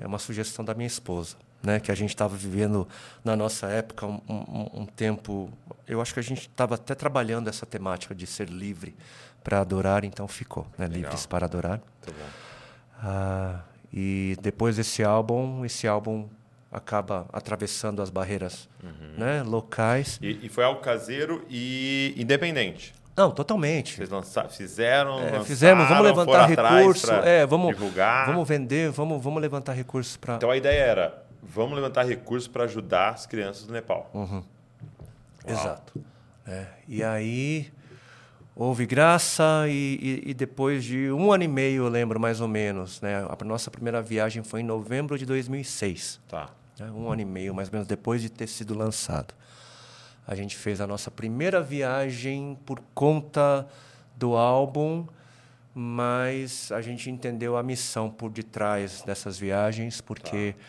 é uma sugestão da minha esposa, né, que a gente estava vivendo na nossa época um, um, um tempo. Eu acho que a gente estava até trabalhando essa temática de ser livre para adorar, então ficou, né, Livres para Adorar. Muito bom. Ah, e depois desse álbum, esse álbum acaba atravessando as barreiras uhum. né, locais. E, e, foi algo caseiro e independente. Não, totalmente. Vocês lançaram, fizeram, é, lançaram, fizemos, vamos levantar recursos, é, vamos divulgar. Vamos vender, vamos, vamos levantar recursos para. Então a ideia era, vamos levantar recursos para ajudar as crianças do Nepal. Uhum. Exato. É, e aí houve graça e, e, e, depois de um ano e meio, eu lembro mais ou menos, né? A nossa primeira viagem foi em novembro de 2006. Tá. Né? Um ano e meio, mais ou menos, depois de ter sido lançado. A gente fez a nossa primeira viagem por conta do álbum, mas a gente entendeu a missão por detrás dessas viagens, porque tá.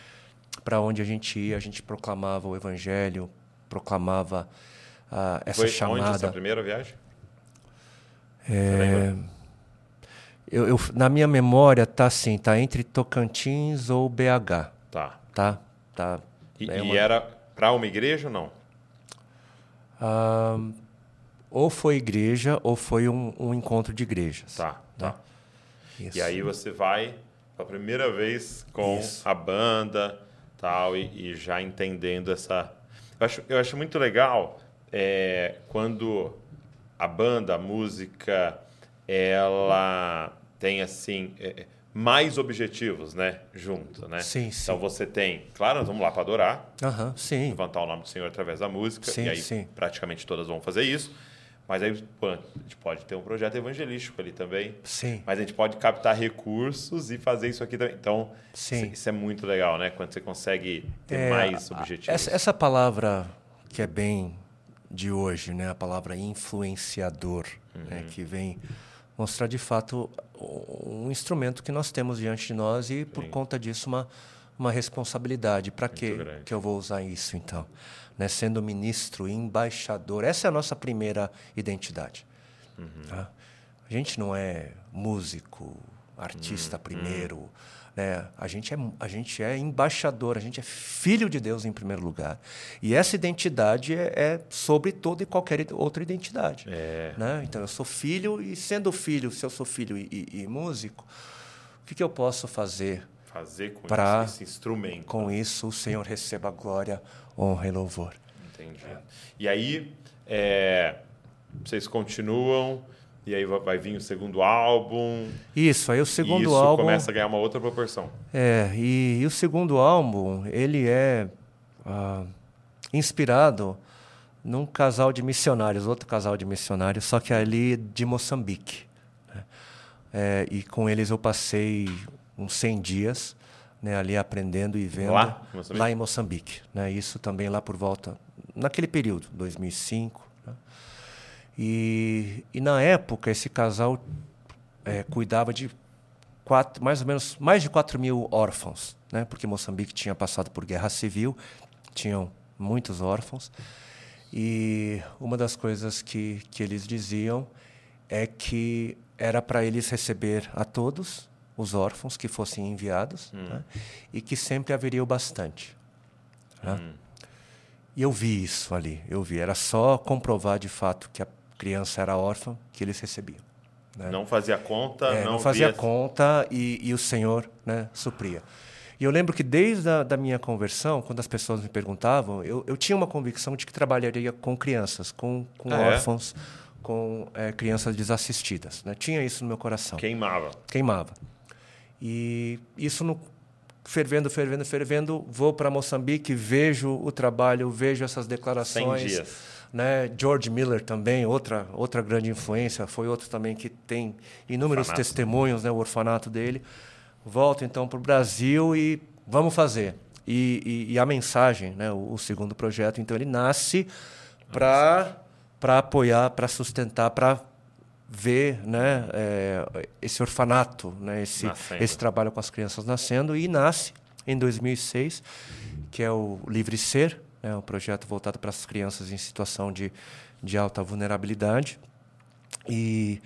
Para onde a gente ia, a gente proclamava o evangelho, proclamava uh, essa Foi chamada. Onde essa primeira viagem? É, eu, eu, na minha memória tá assim, tá entre Tocantins ou BH. Tá. Tá. tá e, é uma... e era para uma igreja ou não? Ah, ou foi igreja ou foi um, um encontro de igrejas. Tá. Né? tá. E aí você vai pela primeira vez com Isso. a banda tal e, e, já entendendo essa. Eu acho, eu acho muito legal é, quando a banda, a música, ela tem assim é, mais objetivos, né, junto, né? Sim, sim. Então você tem, claro, nós vamos lá para adorar, uhum, sim. levantar o nome do Senhor através da música, sim, e aí sim. praticamente todas vão fazer isso. Mas aí pô, a gente pode ter um projeto evangelístico ali também. Sim. Mas a gente pode captar recursos e fazer isso aqui também. Então, Sim. isso é muito legal, né? Quando você consegue ter é, mais objetivos. Essa, essa palavra que é bem de hoje, né? A palavra influenciador, né? uhum. né? que vem mostrar de fato um instrumento que nós temos diante de nós e por Sim. conta disso uma uma responsabilidade. Para que que eu vou usar isso então? Né? Sendo ministro, embaixador, essa é a nossa primeira identidade. Uhum. Tá? A gente não é músico, artista uhum. primeiro. Né? A, gente é, a gente é embaixador, a gente é filho de Deus em primeiro lugar. E essa identidade é, é sobre toda e qualquer outra identidade. É. Né? Então, eu sou filho, e sendo filho, se eu sou filho e, e, e músico, o que, que eu posso fazer? Fazer com pra, esse instrumento. Com isso, o Senhor receba glória, honra e louvor. Entendi. E aí, é, vocês continuam e aí vai vir o segundo álbum. Isso, aí o segundo isso álbum. começa a ganhar uma outra proporção. É, e, e o segundo álbum, ele é ah, inspirado num casal de missionários, outro casal de missionários, só que ali de Moçambique. Né? É, e com eles eu passei uns 100 dias né, ali aprendendo e vendo. Lá, lá em Moçambique. Né? Isso também lá por volta, naquele período, 2005. E, e na época, esse casal é, cuidava de quatro, mais ou menos mais de 4 mil órfãos, né? porque Moçambique tinha passado por guerra civil, tinham muitos órfãos. E uma das coisas que, que eles diziam é que era para eles receber a todos os órfãos que fossem enviados hum. né? e que sempre haveria o bastante. Né? Hum. E eu vi isso ali, eu vi. Era só comprovar de fato que a criança era órfã que eles recebiam. Né? Não fazia conta, é, não, não fazia via... conta e, e, o Senhor né, supria. E eu lembro que desde a da minha conversão, quando as pessoas me perguntavam, eu, eu tinha uma convicção de que trabalharia com crianças, com, com ah, é? órfãos, é? com é, crianças desassistidas. Né? Tinha isso no meu coração. Queimava. Queimava. E isso no, fervendo, fervendo, fervendo, vou para Moçambique, vejo o trabalho, vejo essas declarações. 100 dias né? George Miller também, outra, outra grande influência, foi outro também que tem inúmeros orfanato. testemunhos, né? o orfanato dele. Volto então para o Brasil e vamos fazer. E, e, e a mensagem, né? o, o, segundo projeto, então ele nasce para apoiar, para sustentar, para ver né, é, esse orfanato, né, esse, esse trabalho com as crianças nascendo, e nasce em 2006, que é o Livre Ser, né, um projeto voltado para as crianças em situação de, de alta vulnerabilidade. E,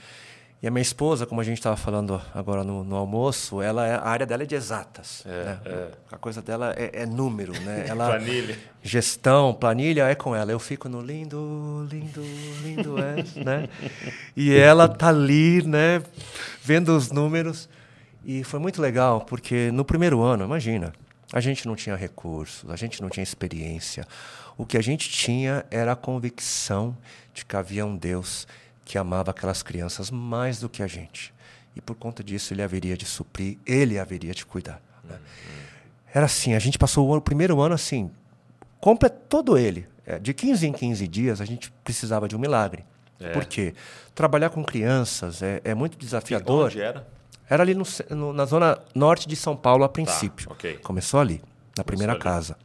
e a minha esposa, como a gente estava falando agora no, no, almoço, ela é, a área dela é de exatas. É, né? é. A coisa dela é, é número, né? Ela, planilha. Gestão, planilha é com ela. Eu fico no lindo, lindo, lindo é, né? E ela tá ali, né? Vendo os números. E foi muito legal, porque no primeiro ano, imagina, a gente não tinha recursos, a gente não tinha experiência. O que a gente tinha era a convicção de que havia um Deus que amava aquelas crianças mais do que a gente. E por conta disso, ele haveria de suprir, ele haveria de cuidar. Né? Era assim, a gente passou o, ano, o primeiro ano assim, completo todo ele. É, de 15 em 15 dias, a gente precisava de um milagre. É. Por quê? Trabalhar com crianças é, é muito desafiador. Onde era? Era ali no, no, na zona norte de São Paulo a princípio. Tá, okay. Começou ali, na primeira ali. casa.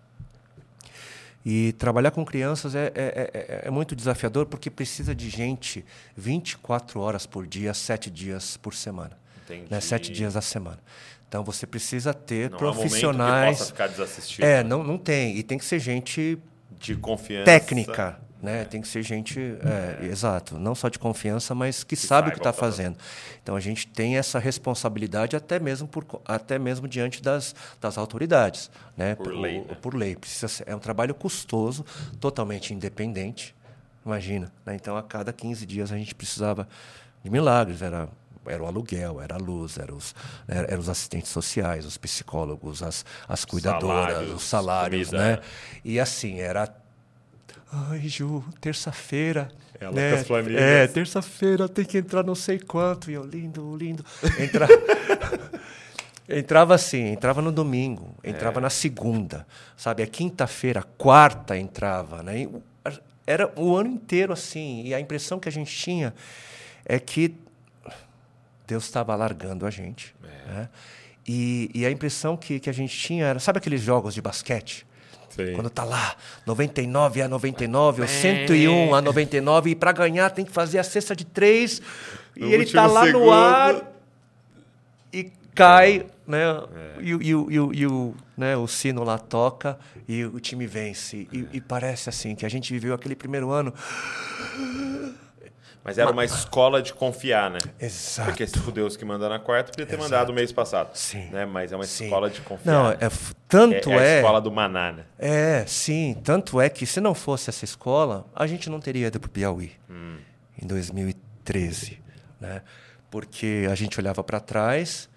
E trabalhar com crianças é, é, é, é, muito desafiador porque precisa de gente 24 horas por dia, 7 dias por semana. Entendi. Né? 7 dias da semana. Então você precisa ter não profissionais. Não possa ficar desassistido. É, né? não, não tem. E tem que ser gente de confiança. Técnica. Né? É. Tem que ser gente, é, é. exato, não só de confiança, mas que, que sabe o que está fazendo. Então a gente tem essa responsabilidade até mesmo por, até mesmo diante das, das autoridades, né? Por, por lei. né? por lei. Precisa ser, é um trabalho custoso, totalmente independente. Imagina, né? Então a cada 15 dias a gente precisava de milagres, era era o aluguel, era a luz, eram os, eram os assistentes sociais, os psicólogos, as, as cuidadoras, salários, os salários, comida. né? E assim, era Ai, Ju, terça-feira. Ela né? com as planilhas. É, terça-feira tem que entrar não sei quanto. E eu, lindo, lindo. Entra... entrava assim, entrava no domingo, entrava é. na segunda, sabe? A quinta-feira, quarta entrava, né? Era o ano inteiro assim. E a impressão que a gente tinha é que Deus estava largando a gente. É. Né? E, e, a impressão que, que a gente tinha era, sabe aqueles jogos de basquete? Sim. Quando tá lá, 99 a 99, ou 101 a 99, e para ganhar tem que fazer a cesta de três, no e ele tá lá segundo. no ar e cai, né? É. E, e, e, e, o, né? o sino lá toca e o time vence. E, e parece assim que a gente viveu aquele primeiro ano mas era uma escola de confiar, né? Exato. Porque se o Deus que manda na quarta, podia ter Exato. mandado o mês passado. Sim. Né? Mas é uma sim. escola de confiar. Não, é, tanto é, é, é a escola do maná, né? É, sim. Tanto é que se não fosse essa escola, a gente não teria ido para o Piauí hum. em 2013. Né? Porque a gente olhava para trás,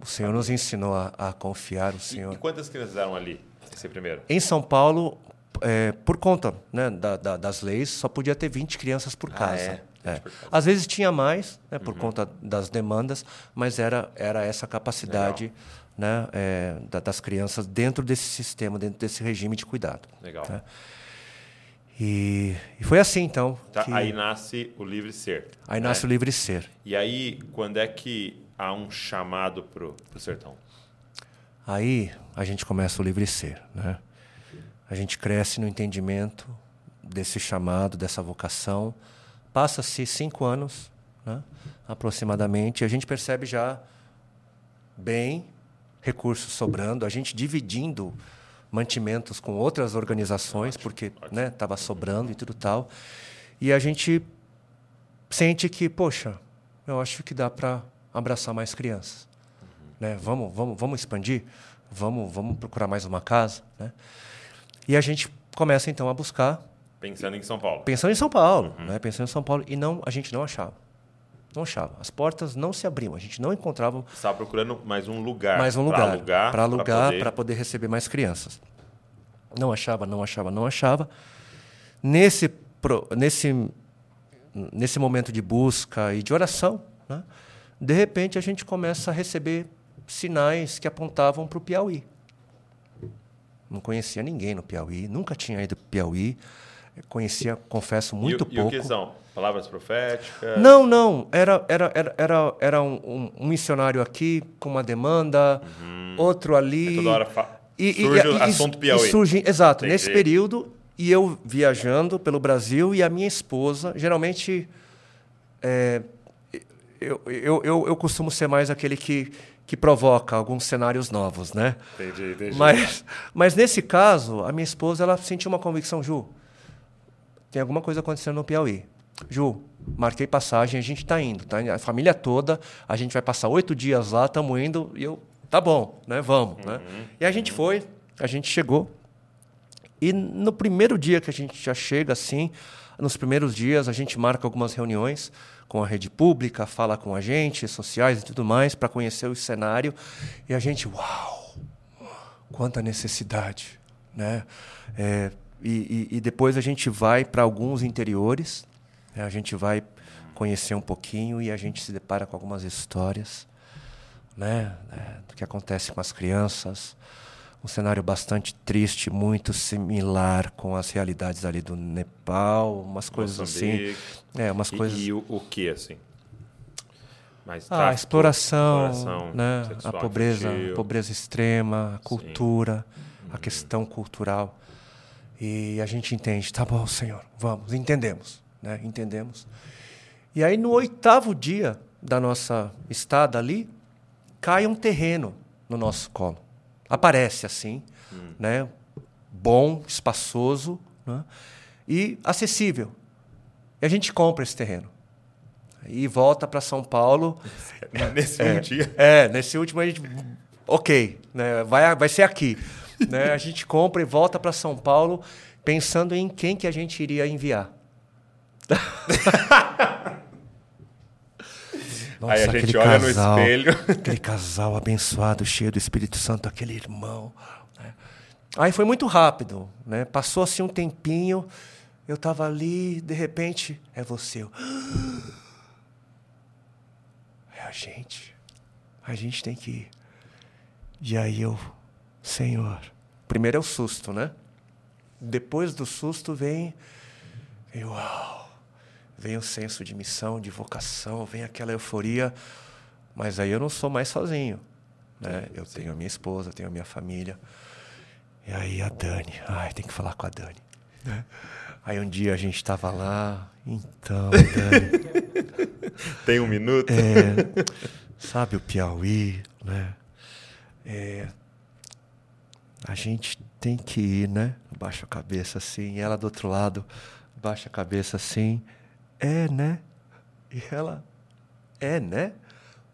o Senhor nos ensinou a, a confiar. O Senhor... E, e quantas crianças eram ali, esse primeiro? Em São Paulo, é, por conta né, da, da, das leis, só podia ter 20 crianças por casa. Ah, é? É. Às vezes tinha mais, né, por uhum. conta das demandas, mas era, era essa capacidade né, é, das crianças dentro desse sistema, dentro desse regime de cuidado. Legal. Né? E, e, foi assim, então. Tá, que... Aí nasce o Livre Ser. Aí né? nasce o Livre Ser. E aí, quando é que há um chamado para o sertão? Aí a gente começa o Livre Ser, né? A gente cresce no entendimento desse chamado, dessa vocação. Passa-se cinco anos, né, aproximadamente, e a gente percebe já bem recursos sobrando, a gente dividindo mantimentos com outras organizações, porque estava né, sobrando e tudo tal. E a gente sente que, poxa, eu acho que dá para abraçar mais crianças. Uhum. Né? Vamos, vamos, vamos expandir? Vamos, vamos procurar mais uma casa? Né? E a gente começa então a buscar. Pensando em São Paulo. Pensando em São Paulo, uhum. né? Pensando em São Paulo e não, a gente não achava. Não achava. As portas não se abriam. A gente não encontrava. Estava procurando mais um lugar. Mais um lugar. Para alugar. Para alugar, poder... poder receber mais crianças. Não achava, não achava, não achava. Nesse, nesse, nesse momento de busca e de oração, né? de repente a gente começa a receber sinais que apontavam para o Piauí. Não conhecia ninguém no Piauí, nunca tinha ido para Piauí. Conhecia, confesso, muito e, pouco. E o que são? Palavras proféticas? Não, não. Era, era, era, era, era um, um, missionário aqui com uma demanda, uhum. outro ali. É toda hora fa... e, surge e, o assunto Piauí. Surge, exato. Entendi. Nesse período, e eu viajando pelo Brasil e a minha esposa, geralmente... É, eu, eu, eu, eu costumo ser mais aquele que, que provoca alguns cenários novos, né? Entendi, entendi. Mas, mas nesse caso, a minha esposa ela sentiu uma convicção, Ju, tem alguma coisa acontecendo no Piauí. Ju, marquei passagem, a gente está indo, tá? A família toda, a gente vai passar oito dias lá, estamos indo, e eu, tá bom, né? Vamos, né? Uhum. E a gente foi, a gente chegou, e no primeiro dia que a gente já chega assim, nos primeiros dias a gente marca algumas reuniões com a rede pública, fala com agentes sociais e tudo mais para conhecer o cenário e a gente, uau, quanta necessidade, né? É, e, e, e depois a gente vai para alguns interiores, né? a gente vai conhecer um pouquinho e a gente se depara com algumas histórias, né? É, do que acontece com as crianças, um cenário bastante triste, muito similar com as realidades ali do Nepal, umas coisas Moçambique. assim. É, umas E, coisas. e o, o que, assim? Mais Ah, a exploração, exploração né? sexual a pobreza, a pobreza extrema, a cultura, a Uhum. questão cultural. E a gente entende, tá bom, Senhor, vamos, entendemos, né? Entendemos. E aí no oitavo dia da nossa estada ali, cai um terreno no nosso colo. Aparece assim, Hum. né? Bom, espaçoso, né? e acessível. E a gente compra esse terreno. E volta para São Paulo. Nesse um dia. É, nesse último a gente. Ok, né? vai, vai ser aqui. né? A gente compra e volta para São Paulo pensando em quem que a gente iria enviar. Nossa, Aí a gente olha casal, no espelho. Aquele casal abençoado, cheio do Espírito Santo, aquele irmão. né? Aí foi muito rápido, né? Passou assim um tempinho, eu estava ali, de repente, é você. Eu, É a gente. A gente tem que ir. E aí eu, Senhor. Primeiro é o susto, né? Depois do susto vem, vem uau. Vem o senso de missão, de vocação, vem aquela euforia. Mas aí eu não sou mais sozinho. Né? Eu tenho a minha esposa, tenho a minha família. E aí a Dani. Ai, tem que falar com a Dani. né? Aí um dia a gente estava lá. Então, Dani. Tem um minuto. É, sabe o Piauí, né? É, a gente tem que ir, né? Baixa a cabeça assim, ela do outro lado, baixa a cabeça assim. É, né? E ela, é, né?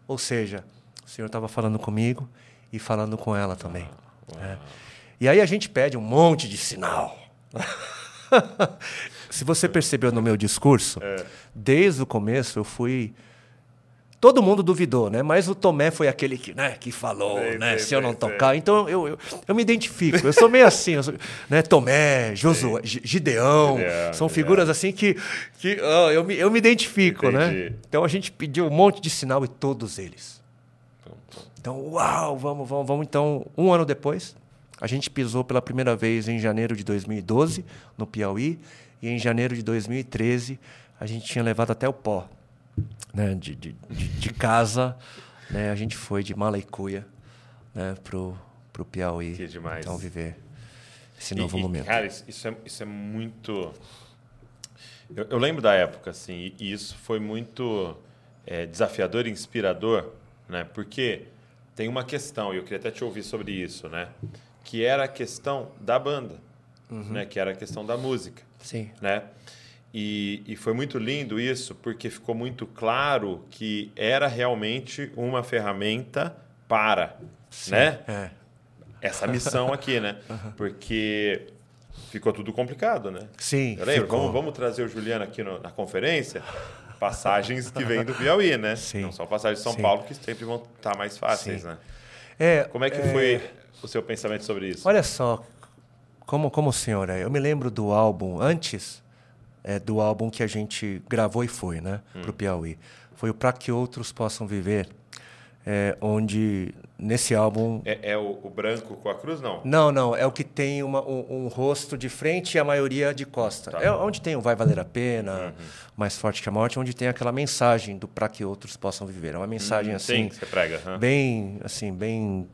Ou seja, o senhor estava falando comigo e falando com ela também. né? E aí a gente pede um monte de sinal. Se você percebeu no meu discurso, desde o começo eu fui. Todo mundo duvidou, né? Mas o Tomé foi aquele que, né, que falou, Sei, né? sei, Se eu não tocar. Então eu, eu, eu me identifico. Eu sou meio assim, sou, né? Tomé, Josué, Gi- Gideão. Gideão, são Gideão. figuras assim que, que ah, eu, me, eu me identifico, né? Entendi. Então a gente pediu um monte de sinal e todos eles. Então, uau, vamos, vamos, vamos. Então, um ano depois, a gente pisou pela primeira vez em janeiro de 2012, no Piauí, e em janeiro de 2013, a gente tinha levado até o pó. Né? De, de, de, casa, né? a gente foi de Malecuia né? pro, pro Piauí. Que demais. Então, viver esse E- novo e, momento. Cara, isso, é, isso é muito. Eu, eu lembro da época, assim, e, e isso foi muito é, desafiador e inspirador, né? Porque tem uma questão, e eu queria até te ouvir sobre isso, né? Que era a questão da banda, né? Que era a questão da música Sim. né? E, e foi muito lindo isso, porque ficou muito claro que era realmente uma ferramenta para, né? É. Essa missão aqui, né? Porque ficou tudo complicado, né? Sim. Eu lembro, vamos, vamos trazer o Juliano aqui no- na conferência. Passagens que vêm do Piauí, né? Sim. Não são passagens de São Sim. Paulo que sempre vão estar mais fáceis, Sim. né? É, Como é que foi o seu pensamento sobre isso? Olha só, como, como o senhor é. Eu me lembro do álbum, antes é, do álbum que a gente gravou e foi, né? Pro Piauí. Foi o Pra Que Outros Possam Viver, é, onde nesse álbum... É, é o, o branco com a cruz, não? Não, não, é o que tem uma- um, um rosto de frente e a maioria de costa. Tá. É onde tem o Vai Valer a Pena, Mais Forte que a Morte, onde tem aquela mensagem do Pra Que Outros Possam Viver. É uma mensagem Hum, assim, Sim, você prega. aham. bem, assim, bem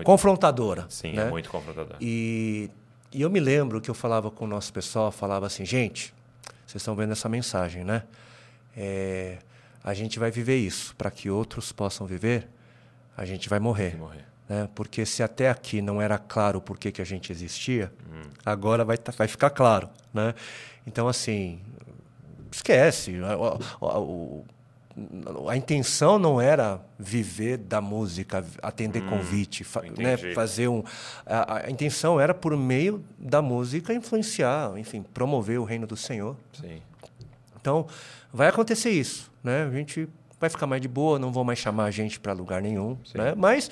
É confrontadora. Sim, né? é muito confrontador. E, e eu me lembro que eu falava com o nosso pessoal, falava assim, gente, vocês estão vendo essa mensagem, né? É, a gente vai viver isso. Para que outros possam viver, a gente vai morrer. Morrer. Né? Porque se até aqui não era claro por que, que a gente existia, Hum. agora vai, tá- vai ficar claro. Né? Então, assim, esquece. O- o- o- a intenção não era viver da música, atender convite, fa- né, fazer um. A, a intenção era por meio da música influenciar, enfim, promover o reino do Senhor. Sim. Então, vai acontecer isso, né? A gente vai ficar mais de boa, não vão mais chamar a gente para lugar nenhum, né? Mas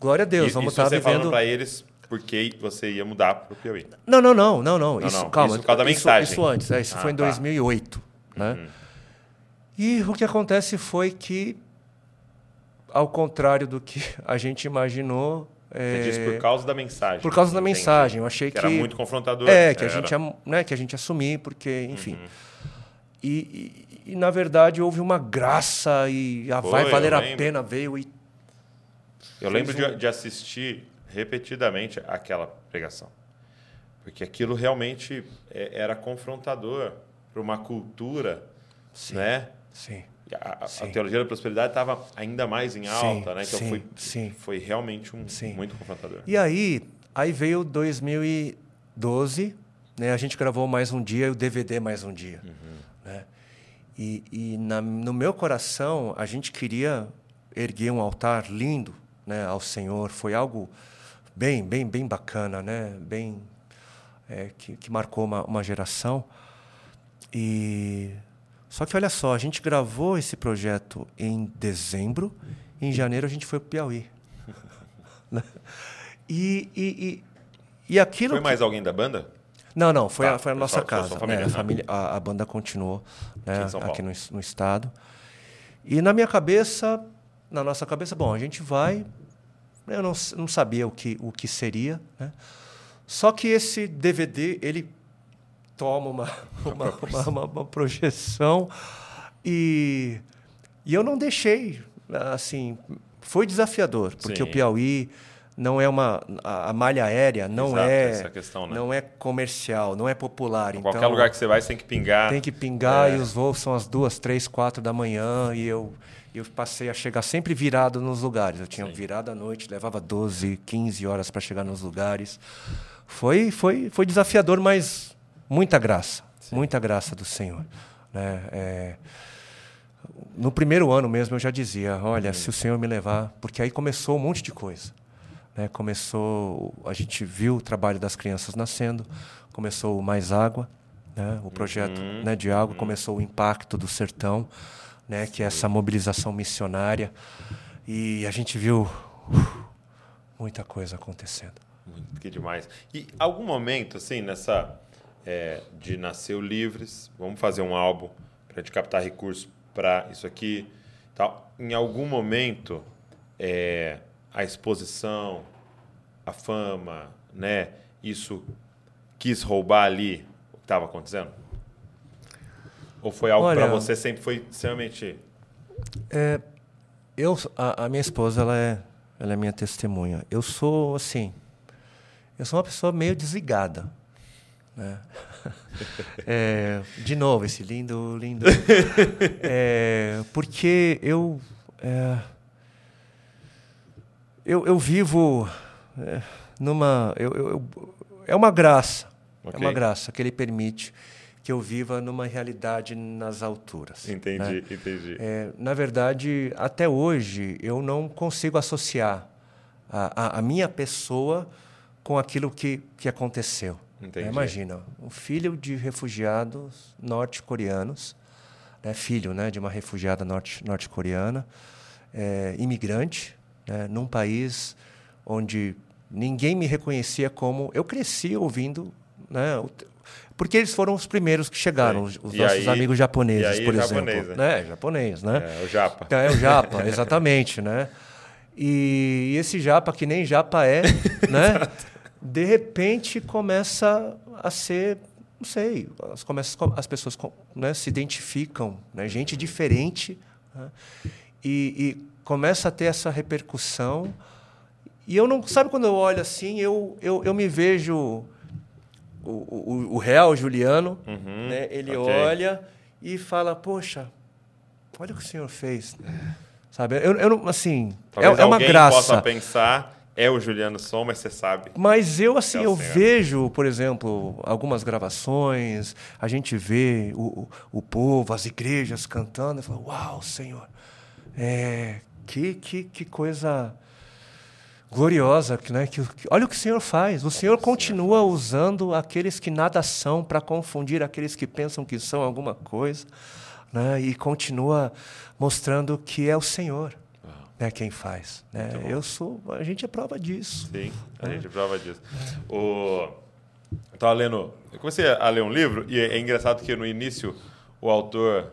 glória a Deus, E- vamos isso estar falando vivendo. para eles porque você ia mudar para o Piauí. Não, não, não, não, não. Não, Isso, não, calma. isso por causa da isso, mensagem. Isso antes, é, isso Ah, foi em tá. Uhum. 2008, né? E o que acontece foi que, ao contrário do que a gente imaginou, Você é, disse por causa da mensagem. por causa da Entendi. mensagem, eu achei Que que era muito confrontador. É, que a Era. gente, ia- né, que a gente assumir, porque, enfim. Uhum. E, e- e, na verdade, houve uma graça e a Foi, vai valer a pena, veio e. Eu lembro de, um- de assistir repetidamente aquela pregação. Porque aquilo realmente é- era confrontador para uma cultura, Sim. né? Sim. A, a- Sim. teologia da prosperidade estava ainda mais em Sim, alta, né? Então sim, foi, sim. foi realmente um Sim. muito confrontador. E aí, aí veio 2012, né? A gente gravou mais um dia e o DVD mais um dia. Né? E, e na- no meu coração, a gente queria erguer um altar lindo né, ao Senhor. Foi algo bem, bem, bem bacana, né? Bem, é, que, que marcou uma, uma geração. E só que olha só, a gente gravou esse projeto em dezembro, em janeiro a gente foi para o Piauí. Né? e, e, e, e aquilo. Foi que- mais alguém da banda? Não, não, foi, Tá, a, foi a nossa só- só casa. sua né? família, a, né? família a, a banda continuou né? Aqui no, no estado. E na minha cabeça, na nossa cabeça, bom, a gente vai. Eu não, não sabia o que, o que seria. Né? Só que esse DVD, ele toma uma, uma, uma, uma- uma projeção e, e eu não deixei. Assim, foi desafiador, porque Sim. o Piauí não é uma. A, a malha aérea não Exato, é. questão, né? Não é comercial, não é popular. Então, qualquer lugar que você vai, você tem que pingar. tem que pingar É. e os voos são às duas, três, quatro da manhã e eu eu passei a chegar sempre virado nos lugares. Eu tinha virado à noite, levava 12, 15 horas para chegar nos lugares. Foi foi foi desafiador, mas muita graça, muita graça do Senhor, né? É, no primeiro ano mesmo eu já dizia, olha, se o Senhor me levar, porque aí começou um monte de coisa. Né? Começou, a gente viu o trabalho das crianças nascendo, começou o Mais Água, né? o projeto né, de água, começou o Impacto do Sertão, né? que é essa mobilização missionária. E a gente viu uf, muita coisa acontecendo. Que demais. E algum momento, assim, nessa. É, de nascer Livres, vamos fazer um álbum para gente captar recursos para isso aqui. Tal. Em algum momento, é, a exposição, a fama, né? Isso quis roubar ali o que estava acontecendo? Ou foi algo para você sempre foi extremamente. É, eu, a, a minha esposa, ela é, ela é minha testemunha. Eu sou, assim, eu sou uma pessoa meio desligada. Né? É, de novo, esse lindo, lindo. É, porque eu, é, eu, eu vivo é, numa. Eu, eu- é uma graça. Ok. É uma graça que ele permite que eu viva numa realidade nas alturas. né? Entendi, entendi. É, na verdade, até hoje, eu não consigo associar a, a- a minha pessoa com aquilo que, que aconteceu. Entendi. Imagina, um filho de refugiados norte-coreanos, né, filho né, de uma refugiada norte- norte-coreana, é, imigrante, né, num país onde ninguém me reconhecia como. Eu cresci ouvindo. Né, o- porque eles foram os primeiros que chegaram, Sim. os, E nossos aí- amigos japoneses, e aí por japonês, exemplo. né? né? Japonês, né? É, o Japa. Então, é o japa, exatamente, né? E esse japa, que nem japa é, né? De repente começa a ser, não sei, as, começa, as pessoas né, se identificam, né? gente diferente, né? e, e começa a ter essa repercussão. E eu não, sabe quando eu olho assim, eu, eu, eu me vejo o, o, o real Juliano, Uhum, né? ele ok. olha e fala, poxa, olha o que o Senhor fez. Sabe? Eu, eu não, assim, é, Talvez é uma graça. possa pensar, é o Juliano Som, mas você sabe. Mas eu, assim, É eu Senhor. vejo, por exemplo, algumas gravações, a gente vê o, o, povo, as igrejas cantando, e fala, uau, Senhor, é, que, que, que coisa gloriosa, né? que, que- olha o que o Senhor faz. O Senhor continua usando aqueles que nada são para confundir aqueles que pensam que são alguma coisa, né? e continua mostrando que é o Senhor né, quem faz. Né? Eu sou, a gente é prova disso. Sim, a gente prova disso. O... Eu tava lendo. Eu comecei a ler um livro e é, é engraçado que no início o autor.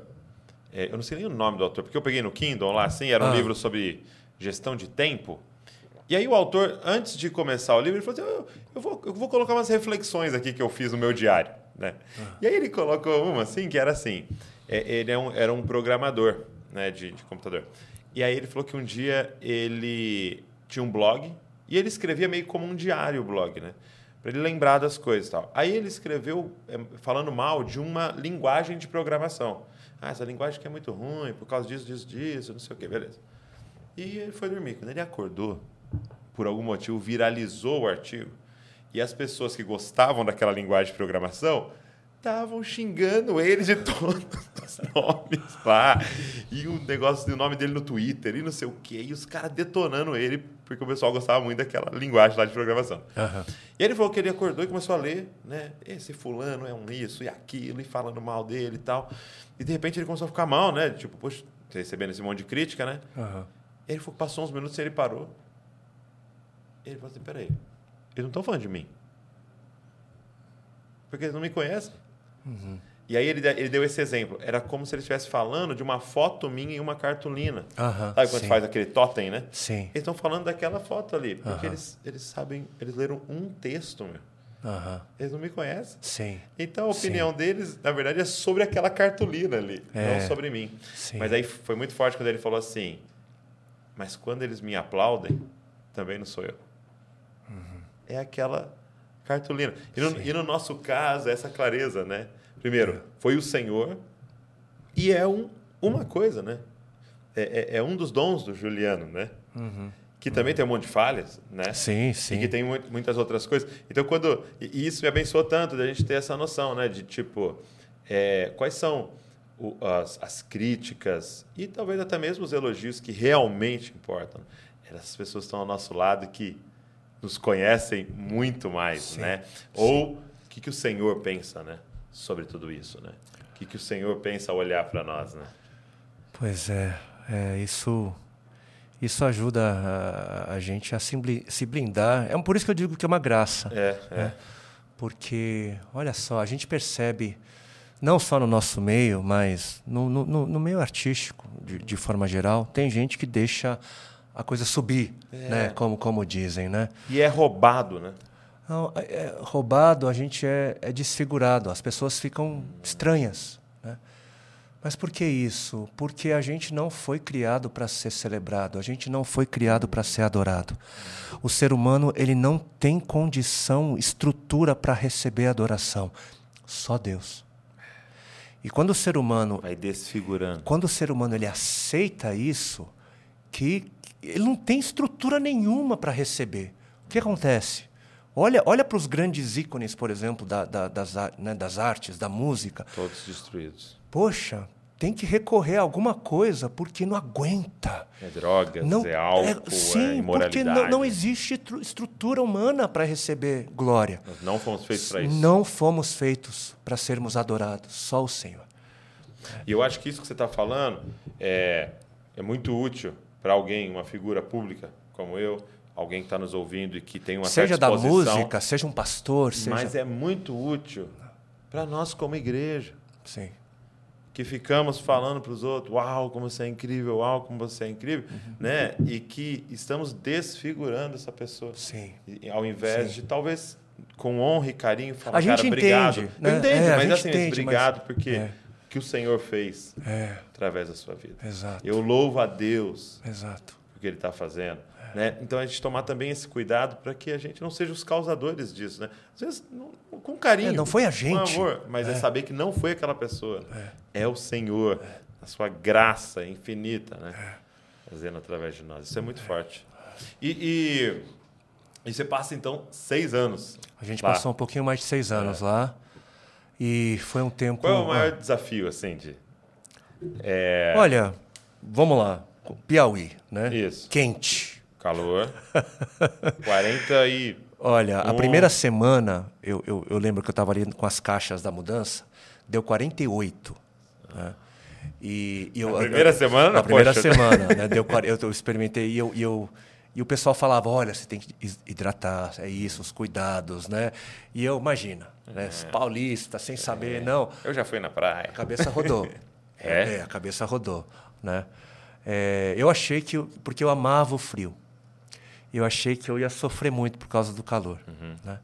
é, eu não sei nem o nome do autor, porque eu peguei no Kindle lá, assim, era um Ah. livro sobre gestão de tempo. E aí o autor, antes de começar o livro, ele falou assim: eu, eu vou, eu vou colocar umas reflexões aqui que eu fiz no meu diário. Né? E aí ele colocou uma assim, que era assim: é, ele é um- era um programador né, de, de computador. E aí ele falou que um dia ele tinha um blog e ele escrevia meio como um diário o blog, né? Para ele lembrar das coisas e tal. Aí ele escreveu é, falando mal de uma linguagem de programação. Ah, essa linguagem que é muito ruim, por causa disso, disso, disso, não sei o quê, beleza. E ele foi dormir. Quando ele acordou, por algum motivo, viralizou o artigo. E as pessoas que gostavam daquela linguagem de programação estavam xingando ele de todos os nomes lá. E o negócio do nome dele no Twitter e não sei o quê. E os caras detonando ele, porque o pessoal gostava muito daquela linguagem lá de programação. E ele falou que ele acordou e começou a ler, né? Esse fulano é um isso e aquilo, e falando mal dele e tal. E de repente ele começou a ficar mal, né? Tipo, poxa, recebendo esse monte de crítica, né? E ele falou que passou uns minutos e ele parou. Ele falou assim: peraí, eles não estão falando de mim. Porque eles não me conhecem. E aí ele, ele deu esse exemplo. Era como se ele estivesse falando de uma foto minha em uma cartolina. Aham, Sabe quando sim. faz aquele totem, né? Sim. Eles estão falando daquela foto ali. Porque Aham. eles, eles sabem, eles leram um texto, meu. Aham. Eles não me conhecem. Sim. Então a opinião deles, na verdade, é sobre aquela cartolina ali, É. não sobre mim. Sim. Mas aí foi muito forte quando ele falou assim: Mas quando eles me aplaudem, também não sou eu. É aquela cartolina. E no, e no nosso caso, é essa clareza, né? Primeiro, foi o Senhor e é um, uma coisa, né? É, é- é um dos dons do Juliano, né? Que também tem um monte de falhas, né? Sim, E sim. que tem mu- muitas outras coisas. Então, quando. E e isso me abençoou tanto da gente ter essa noção, né? De tipo, é, quais são o- as, as críticas e talvez até mesmo os elogios que realmente importam. Essas pessoas estão ao nosso lado que nos conhecem muito mais, Sim, né? Ou o que, que o Senhor pensa, né? Sobre tudo isso, né? O que, que o Senhor pensa ao olhar para nós, né? Pois é, é, isso, isso ajuda a, a gente a se bli- se blindar. É por isso que eu digo que é uma graça. É, é. Porque, olha só, a gente percebe, não só no nosso meio, mas no, no- no- no meio artístico, de, de forma geral, tem gente que deixa a coisa subir, né? como, como dizem, né? E é roubado, né? Não, é- é roubado, a gente é, é desfigurado, as pessoas ficam estranhas. Né? Mas por que isso? Porque a gente não foi criado para ser celebrado, a gente não foi criado para ser adorado. O ser humano ele não tem condição, estrutura para receber adoração. Só Deus. E quando o ser humano Vai desfigurando. quando o ser humano ele aceita isso, que ele não tem estrutura nenhuma para receber. O que acontece? Olha, olha para os grandes ícones, por exemplo, da- da- das, né, das artes, da música. Todos destruídos. Poxa, tem que recorrer a alguma coisa porque não aguenta. É drogas, Não, é álcool, é, sim, porque imoralidade. não, não existe estru- estrutura humana para receber glória. Nós não fomos feitos para isso. Não fomos feitos para sermos adorados, só o Senhor. E eu acho que isso que você está falando é, é muito útil para alguém, uma figura pública como eu, alguém que está nos ouvindo e que tem uma seja certa da exposição, música, seja um pastor, seja. mas é muito útil para nós como igreja, Sim. que ficamos falando para os outros, uau, como você é incrível, uau, como você é incrível, Uhum. né? E que estamos desfigurando essa pessoa. Sim. E, ao invés de talvez com honra e carinho falar, A gente cara, obrigado. entende, Eu né? entendo, É, mas gente assim, entende, obrigado mas- porque é. O que o Senhor fez É, através da sua vida. exato. Eu louvo a Deus Exato. por que Ele está fazendo. Né? Então a gente tomar também esse cuidado para que a gente não seja os causadores disso. Né? Às vezes, não- com carinho. É, não foi a Com gente. amor, mas é. saber que não foi aquela pessoa. É, o Senhor, na sua graça infinita, né? Fazendo através de nós. Isso é muito forte. E, e, e você passa, então, seis anos. A gente lá. passou um pouquinho mais de seis anos lá. E foi um tempo. Qual é o maior ah, desafio, assim, de. É, Olha, vamos lá. Piauí, né? Isso. Quente. calor. 40 e. Olha, a Nossa. primeira semana, eu, eu, eu lembro que eu estava ali com as caixas da mudança, deu 48. Né? E, e eu, Na primeira semana? Na primeira Poxa. semana, né? Deu, 40 eu, eu experimentei e eu, e eu e o pessoal falava, olha, você tem que hidratar, é isso, os cuidados, né? E eu, imagina, né? É. Paulista, sem saber, não, Eu já fui na praia. a cabeça rodou. É? a cabeça rodou, né? É, eu achei que, eu- porque eu amava o frio, eu achei que eu ia sofrer muito por causa do calor, né?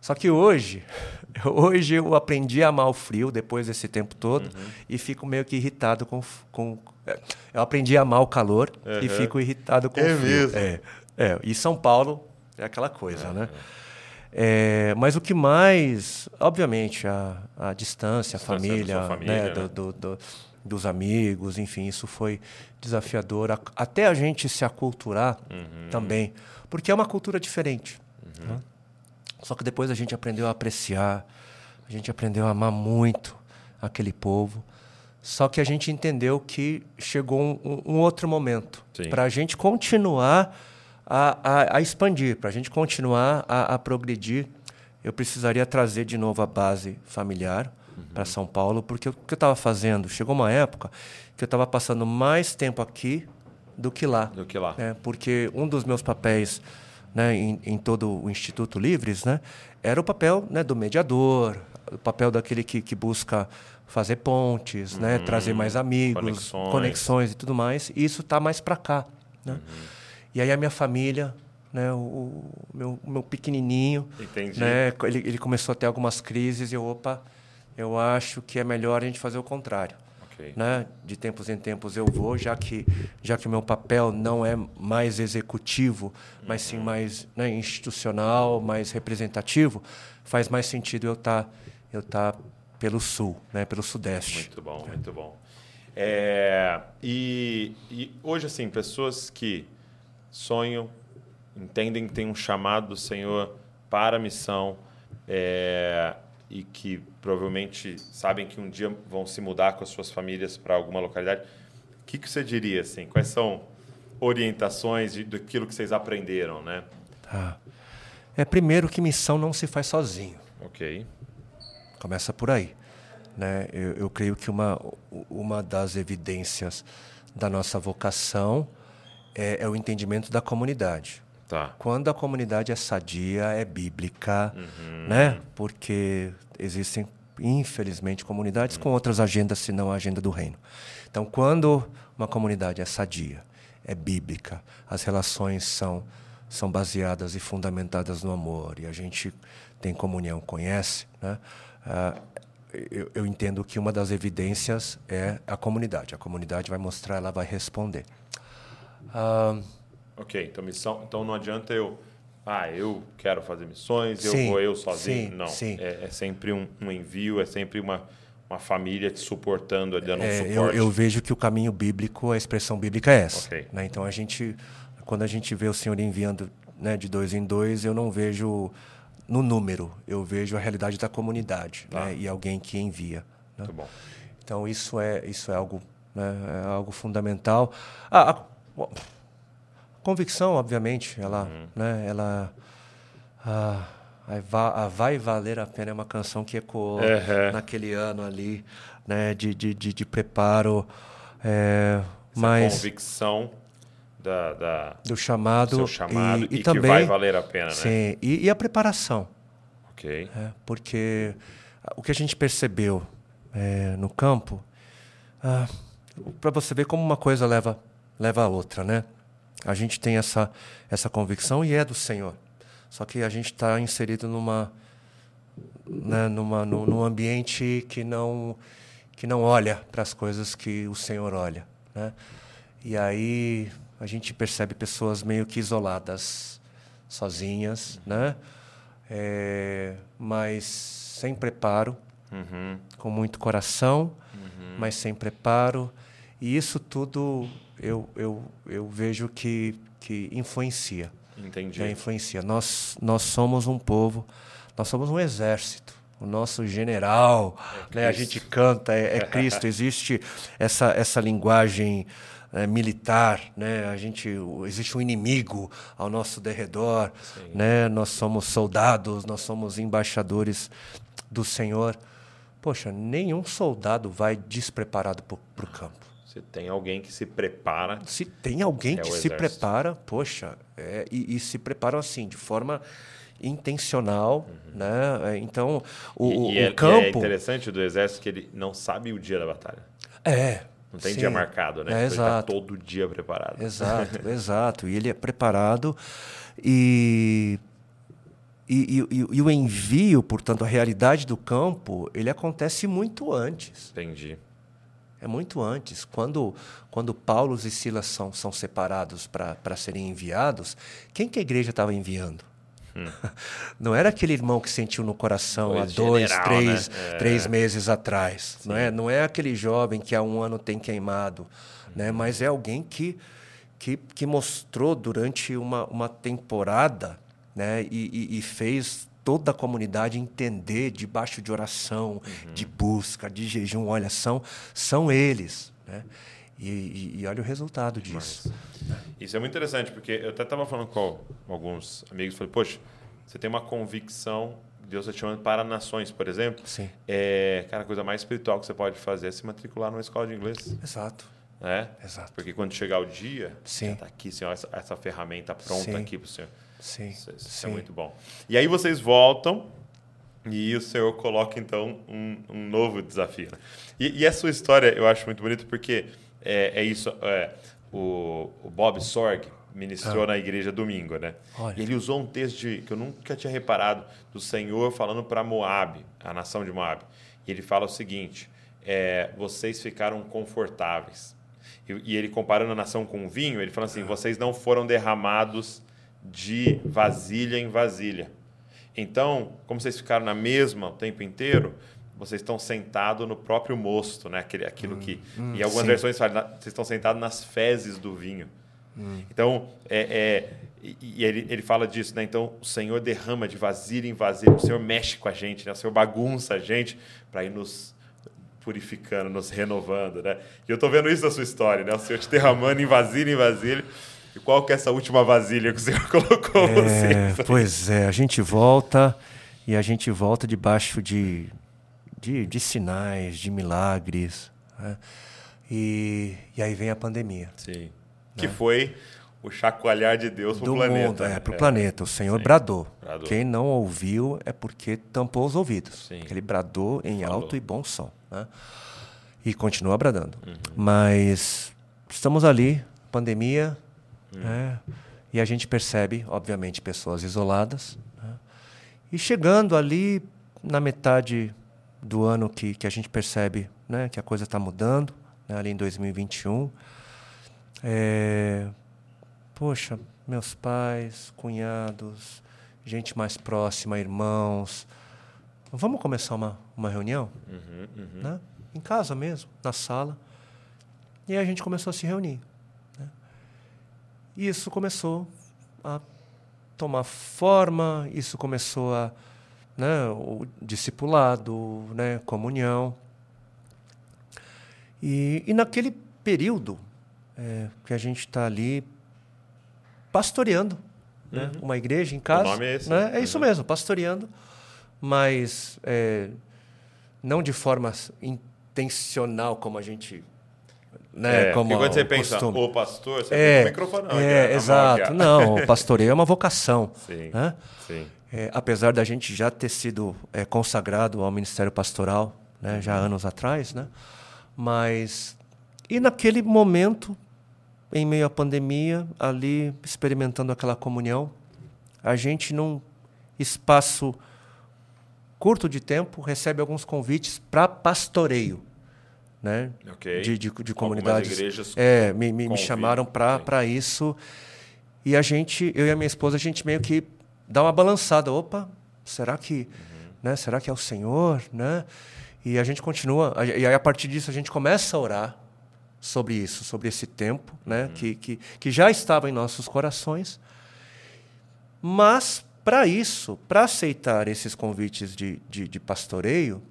Só que hoje, hoje eu aprendi a amar o frio depois desse tempo todo e fico meio que irritado com, com é, eu aprendi a amar o calor e Uhum. fico irritado com É o frio. mesmo? É, é, e São Paulo é aquela coisa, né? É, mas o que mais, obviamente, a, a distância, a família, sua família, né, né? do- do- do- dos amigos, enfim, isso foi desafiador. Até a gente se aculturar Uhum. também, porque é uma cultura diferente. né? Só que depois a gente aprendeu a apreciar, a gente aprendeu a amar muito aquele povo. Só que a gente entendeu que chegou um, um- outro momento para a gente continuar a, a- a expandir, para a gente continuar a, a progredir. Eu precisaria trazer de novo a base familiar para São Paulo, porque o que eu estava fazendo? Chegou uma época que eu estava passando mais tempo aqui do que lá Do que lá. né? porque um dos meus papéis né, em, em todo o Instituto Livres né, era o papel né, do mediador, o papel daquele que, que busca fazer pontes, né, trazer mais amigos, conexões. conexões. e tudo mais. E isso está mais para cá. Né? E aí a minha família, né, o, o meu, meu pequenininho, Entendi. né, ele, ele começou a ter algumas crises e eu, opa, eu acho que é melhor a gente fazer o contrário né? De tempos em tempos eu vou, já que já que o meu papel não é mais executivo, mas sim mais né, institucional, mais representativo, faz mais sentido eu estar eu tá pelo sul, né? Pelo sudeste. Muito bom, muito bom. É, e, e hoje, assim, pessoas que sonham, entendem que tem um chamado do Senhor para a missão é, e que provavelmente sabem que um dia vão se mudar com as suas famílias para alguma localidade, o que, que você diria, assim? Quais são orientações de, daquilo que vocês aprenderam, né? Tá. É primeiro que missão não se faz sozinho. Ok. Começa por aí. Né? Eu, eu creio que uma, uma das evidências da nossa vocação é, é o entendimento da comunidade. Tá. Quando a comunidade é sadia, é bíblica, né? Porque existem, infelizmente, comunidades com outras agendas senão a agenda do reino. Então, quando uma comunidade é sadia, é bíblica, as relações são são baseadas e fundamentadas no amor e a gente tem comunhão, conhece, né? Ah, eu, eu entendo que uma das evidências é a comunidade. A comunidade vai mostrar, ela vai responder. Ah, Ok, então missão. Então não adianta eu. Ah, eu quero fazer missões, eu Sim, vou eu sozinho. sim, não. sim. É, é sempre um, um envio, é sempre uma, uma família te suportando, ali, dando um É, suporte. eu, eu vejo que o caminho bíblico, a expressão bíblica é essa. Ok. né? Então a gente, quando a gente vê o Senhor enviando né, de dois em dois, eu não vejo no número, eu vejo a realidade da comunidade Tá. né, e alguém que envia. né? Então isso é isso é algo né, é algo fundamental. Ah, a, a convicção, obviamente, ela Uhum. né, ela ah, a va- a vai valer a pena é uma canção que ecoou Uhum. naquele ano ali, né, de, de, de, de preparo, é, mas convicção da, da do chamado, chamado e, e, que também vai valer a pena, né? sim, e, e a preparação. Ok. É, porque o que a gente percebeu é, no campo, para você ver como uma coisa leva, leva a outra, né? A gente tem essa, essa convicção e é do Senhor. Só que a gente está inserido numa, né, numa, num, num ambiente que não, que não olha para as coisas que o Senhor olha. Né? E aí a gente percebe pessoas meio que isoladas, sozinhas, né? É, mas sem preparo, Uhum. com muito coração, mas sem preparo. E isso tudo eu, eu, eu vejo que, que influencia. Entendi. né? Influencia. Nós, nós somos um povo, nós somos um exército. O nosso general, né? a gente canta, é, é Cristo. Existe essa, essa linguagem eh, militar, né? A gente, existe um inimigo ao nosso derredor, né? Nós somos soldados, nós somos embaixadores do Senhor. Poxa, nenhum soldado vai despreparado para o campo. Você tem alguém que se prepara. Se tem alguém É que se prepara, poxa, é, e, e se preparam assim, de forma intencional, né? É, Então, o, Uhum. e, e o é, campo... é interessante do exército que ele não sabe o dia da batalha. É. Não tem sim. dia marcado, né? É, Então ele tá exato. todo dia preparado. Exato, exato. E ele é preparado e, e, e- e- e o envio, portanto, a realidade do campo, ele acontece muito antes. Entendi. É muito antes. Quando, quando Paulo e Silas são, são separados para serem enviados, quem que a igreja estava enviando? Não era aquele irmão que sentiu no coração há Pois, dois, general, três, né? É. três meses atrás. Não é, não é aquele jovem que há um ano tem queimado, né? mas é alguém que, que, que mostrou durante uma, uma temporada né? e, e- e fez toda a comunidade entender debaixo de oração, de busca, de jejum. Olha, são, são eles. Né? E, e- olha o resultado disso. Isso é muito interessante, porque eu até estava falando com alguns amigos, falei, poxa, você tem uma convicção, Deus está te chamando para nações, por exemplo. Sim. É, cara, a coisa mais espiritual que você pode fazer é se matricular numa escola de inglês. Exato. Né? Exato. Porque quando chegar o dia, Sim. está aqui, senhor, essa, essa ferramenta pronta Sim. aqui para o senhor. Sim. Isso, isso sim. é muito bom. E aí vocês voltam e o senhor coloca, então, um, um novo desafio. né? E, e a sua história eu acho muito bonito porque é, é isso. é, o, o Bob Sorg ministrou na igreja domingo, né? Ah. Olha. Ele usou um texto de- que eu nunca tinha reparado do Senhor falando para Moab, a nação de Moab. E ele fala o seguinte: é, vocês ficaram confortáveis. E, e ele comparando a nação com o vinho, ele fala assim: vocês não foram derramados de vasilha em vasilha. Então, como vocês ficaram na mesma o tempo inteiro, vocês estão sentados no próprio mosto, né? Aquele, aquilo que. e algumas sim. versões falam, vocês estão sentados nas fezes do vinho. Então, é, é, e, ele, ele fala disso, né? Então, o Senhor derrama de vasilha em vasilha, o Senhor mexe com a gente, né? O Senhor bagunça a gente para ir nos purificando, nos renovando, né? E eu tô vendo isso na sua história, né? O Senhor te derramando em vasilha em vasilha. E qual que é essa última vasilha que o Senhor colocou É, você? pois é, a gente volta e a gente volta debaixo de, de, de sinais, de milagres. né? E, e aí vem a pandemia. Sim. Que foi o chacoalhar de Deus para o planeta. mundo, é, para o É. planeta. O Senhor Sim. bradou. Bradou. Quem não ouviu é porque tampou os ouvidos. Sim. Ele bradou em Falou. alto e bom som. né? E continua bradando. Uhum. Mas estamos ali, pandemia, Uhum. né? e a gente percebe, obviamente, pessoas isoladas. né? E chegando ali na metade do ano que, que a gente percebe né, que a coisa está mudando, né, ali em 2021. É, poxa, meus pais, cunhados, gente mais próxima, irmãos. Vamos começar uma, uma reunião? Uhum, uhum. Né? Em casa mesmo, na sala. E aí a gente começou a se reunir. né? E isso começou a tomar forma, isso começou a. Né, o discipulado, né, comunhão. E, e naquele período é, que a gente está ali pastoreando né, uma igreja em casa. nome é esse, né? né? É isso Uhum. mesmo, pastoreando, mas é, não de forma intencional como a gente. Né, É, como porque quando você o pensa, costume. o pastor, você É, pensa o microfone. não, é, mão exato. Não, o pastoreio é uma vocação. Sim, né? sim. É, apesar da gente já ter sido é, consagrado ao ministério pastoral, né, já anos atrás, né? Mas e naquele momento, em meio à pandemia, ali experimentando aquela comunhão, a gente num espaço curto de tempo recebe alguns convites para pastoreio, né? Ok. De, de, de comunidades. igrejas É, me, me, me chamaram para isso. E a gente, eu e a minha esposa, a gente meio que dá uma balançada. Opa, será que, Uhum. né? Será que é o Senhor, né? E a gente continua, e aí a partir disso a gente começa a orar sobre isso, sobre esse tempo, né, que, que, que já estava em nossos corações. Mas, para isso, para aceitar esses convites de, de, de pastoreio,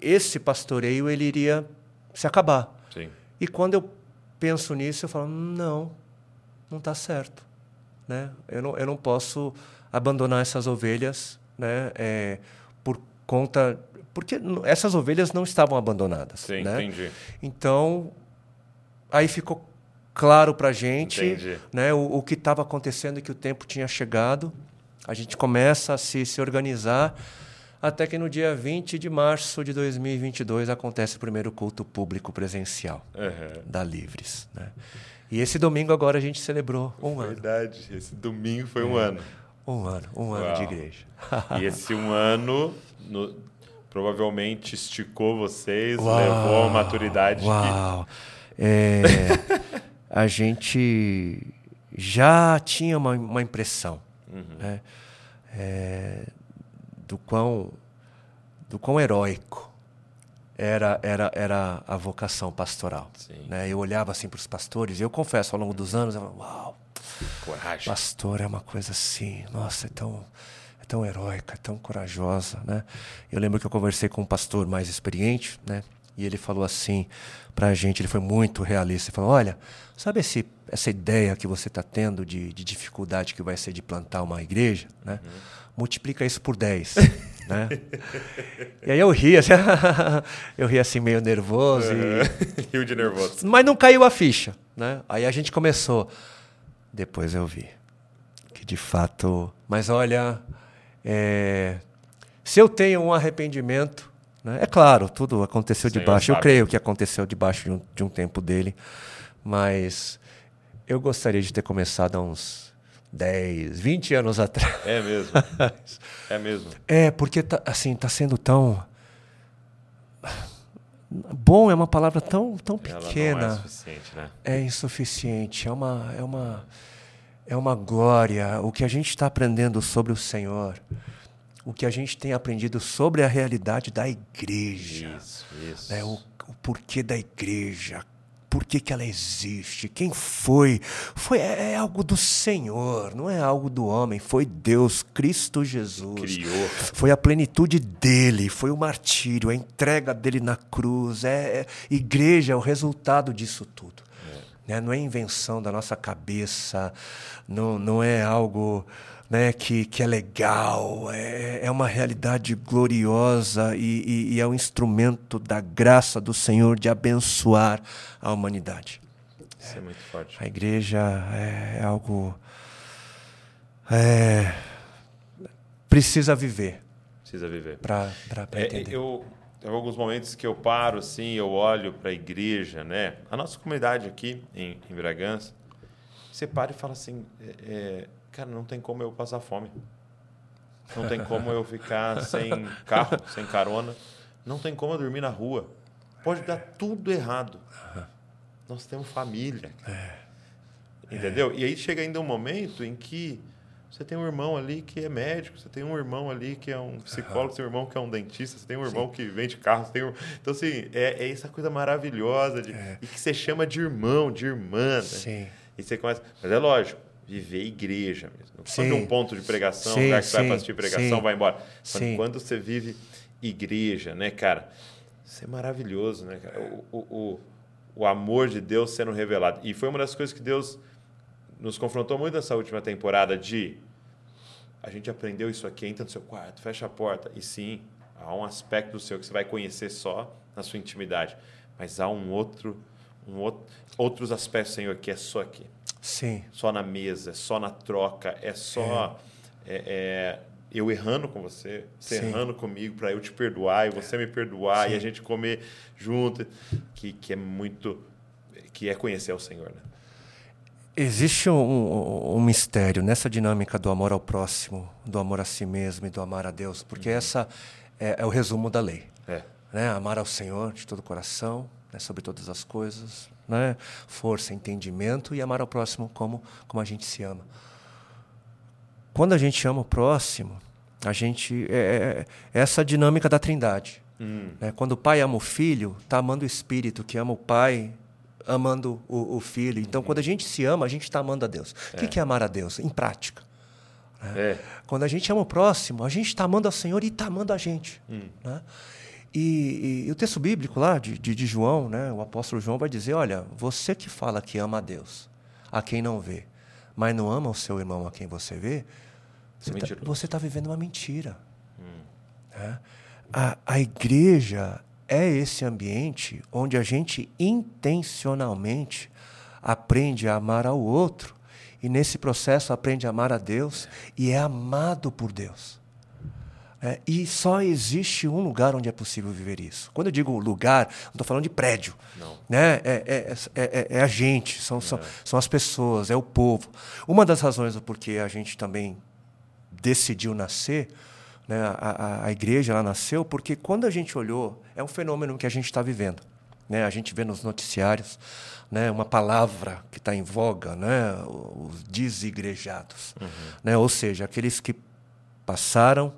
esse pastoreio ele iria se acabar. Sim. E quando eu penso nisso, eu falo, não, não está certo. Né? Eu, não, eu não posso abandonar essas ovelhas né, é, por conta... Porque essas ovelhas não estavam abandonadas. Sim, né? entendi. Então, aí ficou claro para a gente Entendi. né, o, o que estava acontecendo e que o tempo tinha chegado. A gente começa a se, se organizar até que no dia 20 de março de 2022 acontece o primeiro culto público presencial Aham. da Livres. Né? E esse domingo agora a gente celebrou um ano. Verdade. Esse domingo foi É. um ano. Um ano, um ano Uau. de igreja. E esse um ano no- provavelmente esticou vocês, Uau. levou a maturidade que Uau! É, a gente já tinha uma, uma impressão Uhum. né? É, do, quão, do quão heróico era, era, era a vocação pastoral. Sim. Né? Eu olhava assim para os pastores e eu confesso, ao longo dos anos, eu falava, uau, coragem. pastor é uma coisa assim, nossa, é tão, é tão heróica, é tão corajosa, né? Eu lembro que eu conversei com um pastor mais experiente, né? E ele falou assim para a gente, ele foi muito realista, ele falou, olha, sabe esse, essa ideia que você está tendo de, de dificuldade que vai ser de plantar uma igreja, né? Multiplica isso por 10, né? E aí eu ria, assim, eu ria assim meio nervoso e Rio de nervoso. mas não caiu a ficha, né? Aí a gente começou. Depois eu vi que de fato. Mas olha, é, se eu tenho um arrependimento, né? é claro, tudo aconteceu Senhor debaixo. Eu creio que aconteceu debaixo de um, de um tempo dele, mas eu gostaria de ter começado há uns 10, 20 anos atrás. É mesmo. É mesmo. É, porque tá, assim, tá sendo tão. Bom é uma palavra tão, tão Ela pequena. não é suficiente, né? é insuficiente, é uma, é uma, é uma glória. O que a gente está aprendendo sobre o Senhor, o que a gente tem aprendido sobre a realidade da igreja, Isso, isso. né? o, o porquê da igreja, por que, que ela existe, quem foi. foi é, é algo do Senhor, não é algo do homem, foi Deus, Cristo Jesus. Criou. Foi a plenitude dele, foi o martírio, a entrega dele na cruz. É, é- igreja é o resultado disso tudo. Né? Não é invenção da nossa cabeça, não, não é algo né, que, que é legal, é, é uma realidade gloriosa e, e- e é um instrumento da graça do Senhor de abençoar a humanidade. Isso é muito forte. A igreja é algo. é, precisa viver Precisa viver. para É, entender. eu tem alguns momentos que eu paro assim, eu olho para a igreja, né? A nossa comunidade aqui em, em Bragança, você para e fala assim, é, é, cara, não tem como eu passar fome, não tem como eu ficar sem carro, sem carona, não tem como eu dormir na rua, pode dar tudo errado. Nós temos família, entendeu? E aí chega ainda um momento em que você tem um irmão ali que é médico, você tem um irmão ali que é um psicólogo, você tem um irmão que é um dentista, você tem um irmão que vende carro, você tem um... Então, assim, é, é essa coisa maravilhosa de... e que você chama de irmão, de irmã. Né? Sim. E você começa... Mas é lógico, viver igreja mesmo. Não Sim. Um ponto de pregação, Sim, lugar que você vai sim, para assistir pregação, sim. vai embora. Sim. quando você vive igreja, né, cara? Isso é maravilhoso, né, cara? O, o, o, o amor de Deus sendo revelado. E foi uma das coisas que Deus nos confrontou muito nessa última temporada de a gente aprendeu isso aqui, entra no seu quarto, fecha a porta. E sim, há um aspecto do seu que você vai conhecer só na sua intimidade. Mas há um outro, um outro outros aspectos, Senhor, que é só aqui. Sim. Só na mesa, é só na troca, é só é, é, eu errando com você, você Sim. errando comigo para eu te perdoar e você me perdoar e Sim. a gente comer junto, que, que é muito que é conhecer o Senhor, né? Existe um, um- um mistério nessa dinâmica do amor ao próximo, do amor a si mesmo e do amar a Deus, porque essa é, é o resumo da lei. É. né? Amar ao Senhor de todo o coração, né? sobre todas as coisas, né? força, entendimento e amar ao próximo como, como a gente se ama. Quando a gente ama o próximo, a gente é, é- é essa dinâmica da Trindade, Né? Quando o pai ama o filho, está amando o espírito, que ama o pai, amando o, o filho. Então, quando a gente se ama, a gente está amando a Deus. O que, é amar a Deus? Em prática. É. Quando a gente ama o próximo, a gente está amando ao Senhor e está amando a gente. Né? E, e- e o texto bíblico lá de, de, de João, né, o apóstolo João vai dizer: Olha, você que fala que ama a Deus, a quem não vê, mas não ama o seu irmão a quem você vê, você está tá vivendo uma mentira. né? A, a igreja é esse ambiente onde a gente intencionalmente aprende a amar ao outro e nesse processo aprende a amar a Deus e é amado por Deus. É, e só existe um lugar onde é possível viver isso. Quando eu digo lugar, não estou falando de prédio. Não. Né? É, é, é, é- é a gente, são, são, são as pessoas, é o povo. Uma das razões do porquê a gente também decidiu nascer, né? a, a, a igreja ela nasceu porque quando a gente olhou, é um fenômeno que a gente está vivendo. Né? A gente vê nos noticiários né? uma palavra que está em voga, né? os desigrejados. Né? Ou seja, aqueles que passaram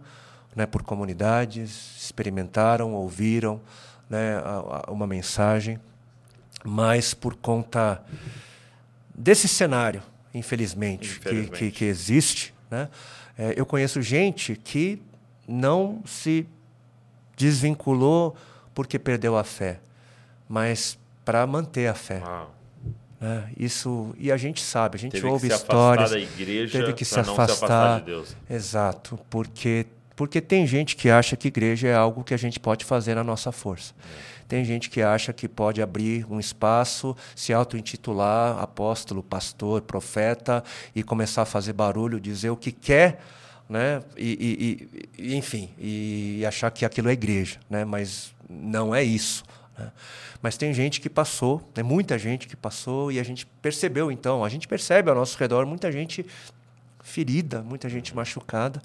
né, por comunidades, experimentaram, ouviram né, a- a- uma mensagem, mas por conta desse cenário, infelizmente, que- Que, Infelizmente. que existe, né, é, eu conheço gente que não se desvinculou porque perdeu a fé, mas para manter a fé. Uau. né? Isso e a gente sabe, a gente Teve que ouve se histórias, afastar da igreja teve que se afastar, se afastar de Deus. Exato, porque porque tem gente que acha que igreja é algo que a gente pode fazer na nossa força. Tem gente que acha que pode abrir um espaço, se auto-intitular apóstolo, pastor, profeta e começar a fazer barulho, dizer o que quer, né? E, e- e- enfim, e achar que aquilo é igreja, né? Mas não é isso. né? Mas tem gente que passou, né? muita gente que passou e a gente percebeu então, a gente percebe ao nosso redor muita gente ferida, muita gente machucada,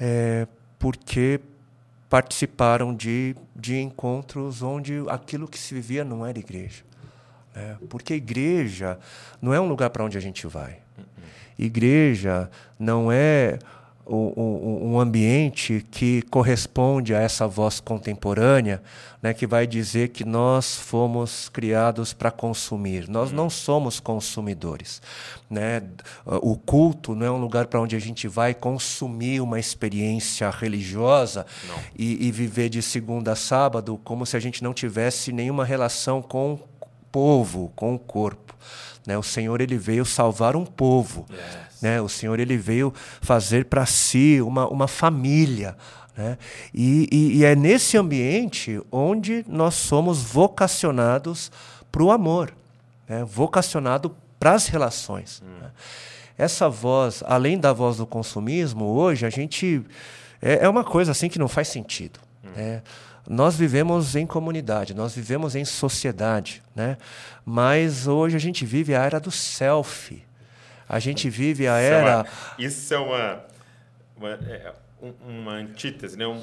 é, porque participaram de, de encontros onde aquilo que se vivia não era igreja. né? Porque igreja não é um lugar para onde a gente vai. Igreja não é o- um ambiente que corresponde a essa voz contemporânea, né, que vai dizer que nós fomos criados para consumir. Nós não somos consumidores. Né? O culto não é um lugar para onde a gente vai consumir uma experiência religiosa e, e viver de segunda a sábado como se a gente não tivesse nenhuma relação com o povo, com o corpo. Né? O Senhor ele veio salvar um povo. Né? O Senhor ele veio fazer para si uma, uma família. Né? E, e- e é nesse ambiente onde nós somos vocacionados para o amor, né? vocacionado para as relações. né? Essa voz, além da voz do consumismo, hoje a gente é, é uma coisa assim que não faz sentido. né? Nós vivemos em comunidade, nós vivemos em sociedade, né? mas hoje a gente vive a era do selfie. A gente vive a é era. Isso é uma, uma, é um- uma antítese, né? Um,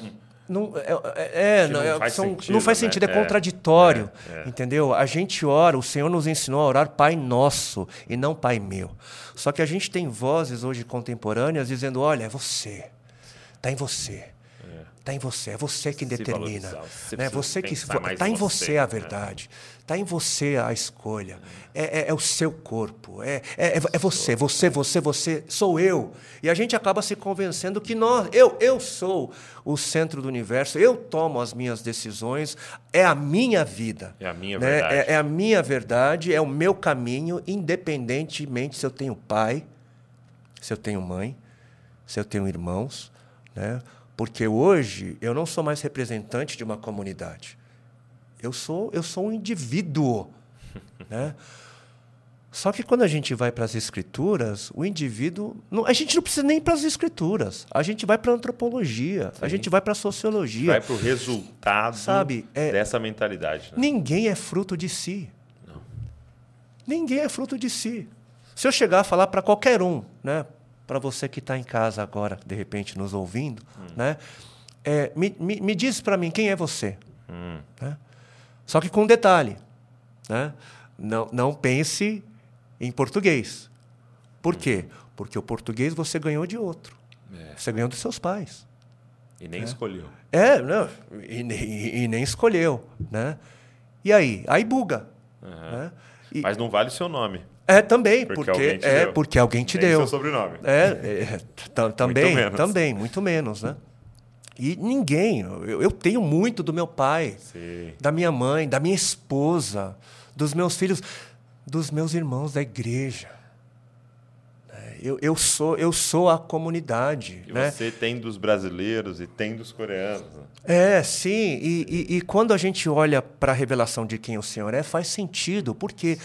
Não, é, é- é, não, não faz são- sentido, não faz né? sentido, é, É, contraditório. é, é. Entendeu? A gente ora, o Senhor nos ensinou a orar Pai Nosso e não Pai Meu. Só que a gente tem vozes hoje contemporâneas dizendo: olha, é você. Está em você. Está em você. É você quem determina. né? Você que está em você você, a né? verdade. Está em você a escolha. É, é- é o seu corpo. É, é, é você, você, você, você. Sou eu. E a gente acaba se convencendo que nós, eu, eu sou o centro do universo. Eu tomo as minhas decisões. É a minha vida. É a minha né? verdade. É, é a minha verdade. É o meu caminho, independentemente se eu tenho pai, se eu tenho mãe, se eu tenho irmãos, né? Porque hoje eu não sou mais representante de uma comunidade. Eu sou, eu sou um indivíduo, né? Só que quando a gente vai para as escrituras, o indivíduo, não- a gente não precisa nem ir para as escrituras. A gente vai para a antropologia, a gente vai para a sociologia. vai para o resultado Sabe, é- dessa mentalidade. Né? Ninguém é fruto de si. Ninguém é fruto de si. Se eu chegar a falar para qualquer um, né, para você que está em casa agora, de repente nos ouvindo, né, é, me, me, me diz para mim quem é você. né? Só que com um detalhe, né? não, não pense em português. Por quê? Porque o português você ganhou de outro. Você ganhou dos seus pais. E nem escolheu. É, não, e, nem- e nem escolheu, né? E aí? Aí buga. né? E- Mas não vale o seu nome. É também, Porque porque, alguém te é deu. porque alguém te nem deu. seu sobrenome. É, é, tam- também, menos. também, muito menos, né? E ninguém, eu, eu tenho muito do meu pai, Sim. da minha mãe, da minha esposa, dos meus filhos, dos meus irmãos da igreja. É, Eu, eu sou eu sou a comunidade, E né? você tem dos brasileiros e tem dos coreanos. né? É, sim. E, e- e quando a gente olha para a revelação de quem o Senhor é, faz sentido. Por quê?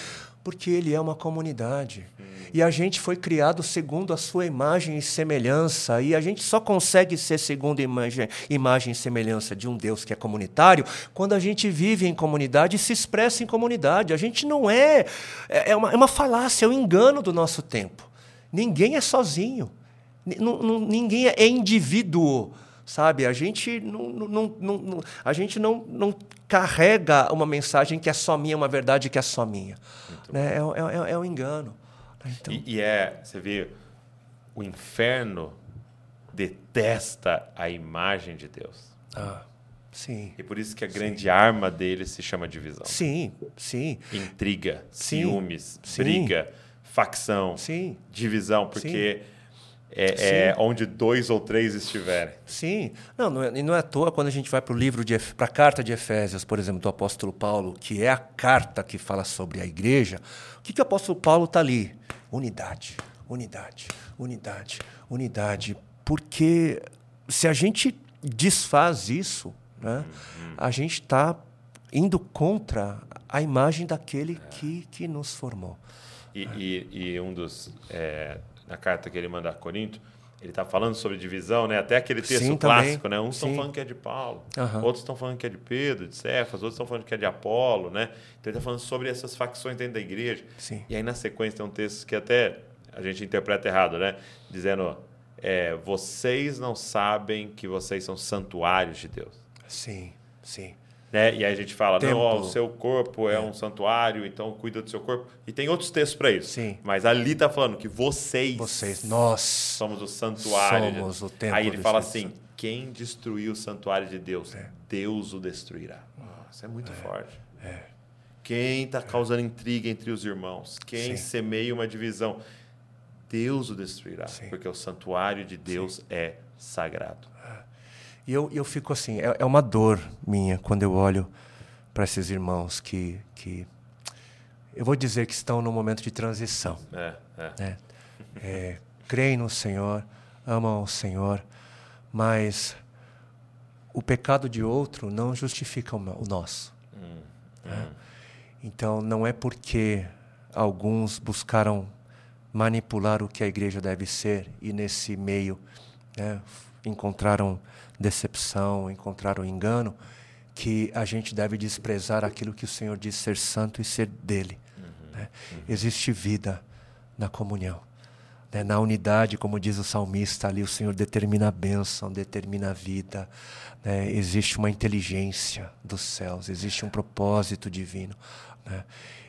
Porque Ele é uma comunidade. E a gente foi criado segundo a sua imagem e semelhança. E a gente só consegue ser segundo a imagem, imagem e semelhança de um Deus que é comunitário quando a gente vive em comunidade e se expressa em comunidade. A gente não é. É é uma, é uma falácia, é um engano do nosso tempo. Ninguém é sozinho. Não- ninguém é indivíduo sabe? A gente não, não, não, não- a gente não, não carrega uma mensagem que é só minha, uma verdade que é só minha. Né? É, é, é, é um engano. né? Então, E, e é, você vê, o inferno detesta a imagem de Deus. ah, sim, E por isso que a grande arma dele se chama divisão. sim, sim, Intriga, Sim. ciúmes, Sim. briga, facção, sim, divisão, porque é, é onde dois ou três estiverem. sim. Não, não é, e não é à toa quando a gente vai para o livro de para a carta de Efésios, por exemplo, do apóstolo Paulo, que é a carta que fala sobre a igreja. O que, que o apóstolo Paulo está ali? Unidade, unidade, unidade, unidade. Porque se a gente desfaz isso, né, a gente está indo contra a imagem daquele que, que nos formou. E, e- e um dos. é, na carta que ele manda a Corinto, ele está falando sobre divisão, né? Até aquele texto Sim, clássico, também. né? Uns estão falando que é de Paulo, Aham. outros estão falando que é de Pedro, de Cefas, outros estão falando que é de Apolo, né? Então ele está falando sobre essas facções dentro da igreja. Sim. E aí na sequência tem um texto que até a gente interpreta errado, né? Dizendo: é, vocês não sabem que vocês são santuários de Deus. Sim, sim. Né? E aí a gente fala, não, ó, o seu corpo é, um santuário, então cuida do seu corpo. E tem outros textos para isso. Sim. Mas ali está falando que vocês, Vocês, nós. somos o santuário. de- Somos o templo Aí ele fala Espírito assim, quem destruiu o santuário de Deus, É. Deus o destruirá. Nossa, é muito forte. Quem está causando intriga entre os irmãos, quem Sim. semeia uma divisão, Deus o destruirá. Sim. Porque o santuário de Deus é sagrado. E eu, eu fico assim, é, é uma dor minha quando eu olho para esses irmãos que, que. Eu vou dizer que estão num momento de transição. É, é. né? É, creem no Senhor, amam o Senhor, mas o pecado de outro não justifica o no- o nosso. né? Então, não é porque alguns buscaram manipular o que a igreja deve ser e nesse meio né, encontraram decepção, encontraram engano, que a gente deve desprezar aquilo que o Senhor diz ser santo e ser dele. né? Existe vida na comunhão. né? Na unidade, como diz o salmista ali, o Senhor determina a bênção, determina a vida. né? Existe uma inteligência dos céus, existe um propósito divino. né?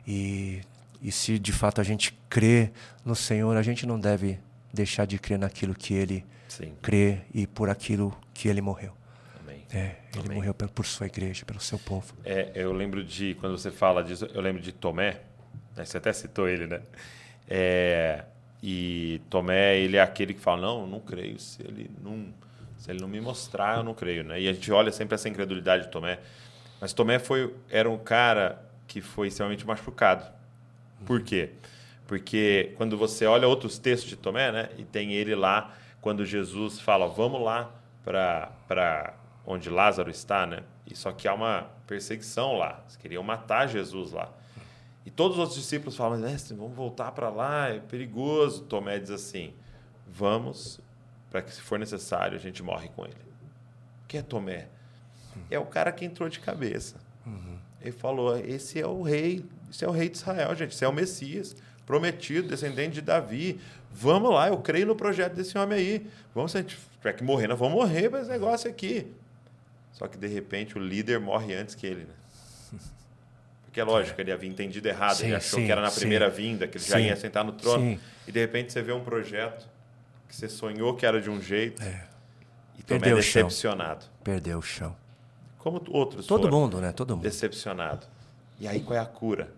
E, e se de fato a gente crê no Senhor, a gente não deve deixar de crer naquilo que Ele Sim. crê e por aquilo que Ele morreu. Amém. É, ele Amém. morreu por, por sua igreja, pelo seu povo. É, eu lembro de, quando você fala disso, eu lembro de Tomé, né, você até citou ele, né? É, e Tomé, ele é aquele que fala, não, eu não creio, se ele não, se ele não me mostrar, eu não creio, né? E a gente olha sempre essa incredulidade de Tomé. Mas Tomé foi, era um cara que foi extremamente machucado. Por quê? Porque quando você olha outros textos de Tomé, né? E tem ele lá, quando Jesus fala, vamos lá para onde Lázaro está, né? E só que há uma perseguição lá. Eles queriam matar Jesus lá. E todos os outros discípulos falam, mestre, vamos voltar para lá, é perigoso. Tomé diz assim, vamos, para que se for necessário, a gente morre com ele. Quem é Tomé? É o cara que entrou de cabeça. Ele falou, esse é o rei, esse é o rei de Israel, gente, esse é o Messias, prometido, descendente de Davi. Vamos lá, eu creio no projeto desse homem aí. Vamos, se a gente tiver que morrer, nós vamos morrer para esse negócio aqui. Só que, de repente, o líder morre antes que ele, né? Porque é lógico, ele havia entendido errado, Sim, ele achou sim, que era na sim. primeira vinda, que ele já Sim, ia sentar no trono. sim. E, de repente, você vê um projeto que você sonhou que era de um jeito É. e Perdeu o chão. decepcionado. Perdeu o chão. Como outros Todo foram. mundo, né? Todo mundo. Decepcionado. E aí, qual é a cura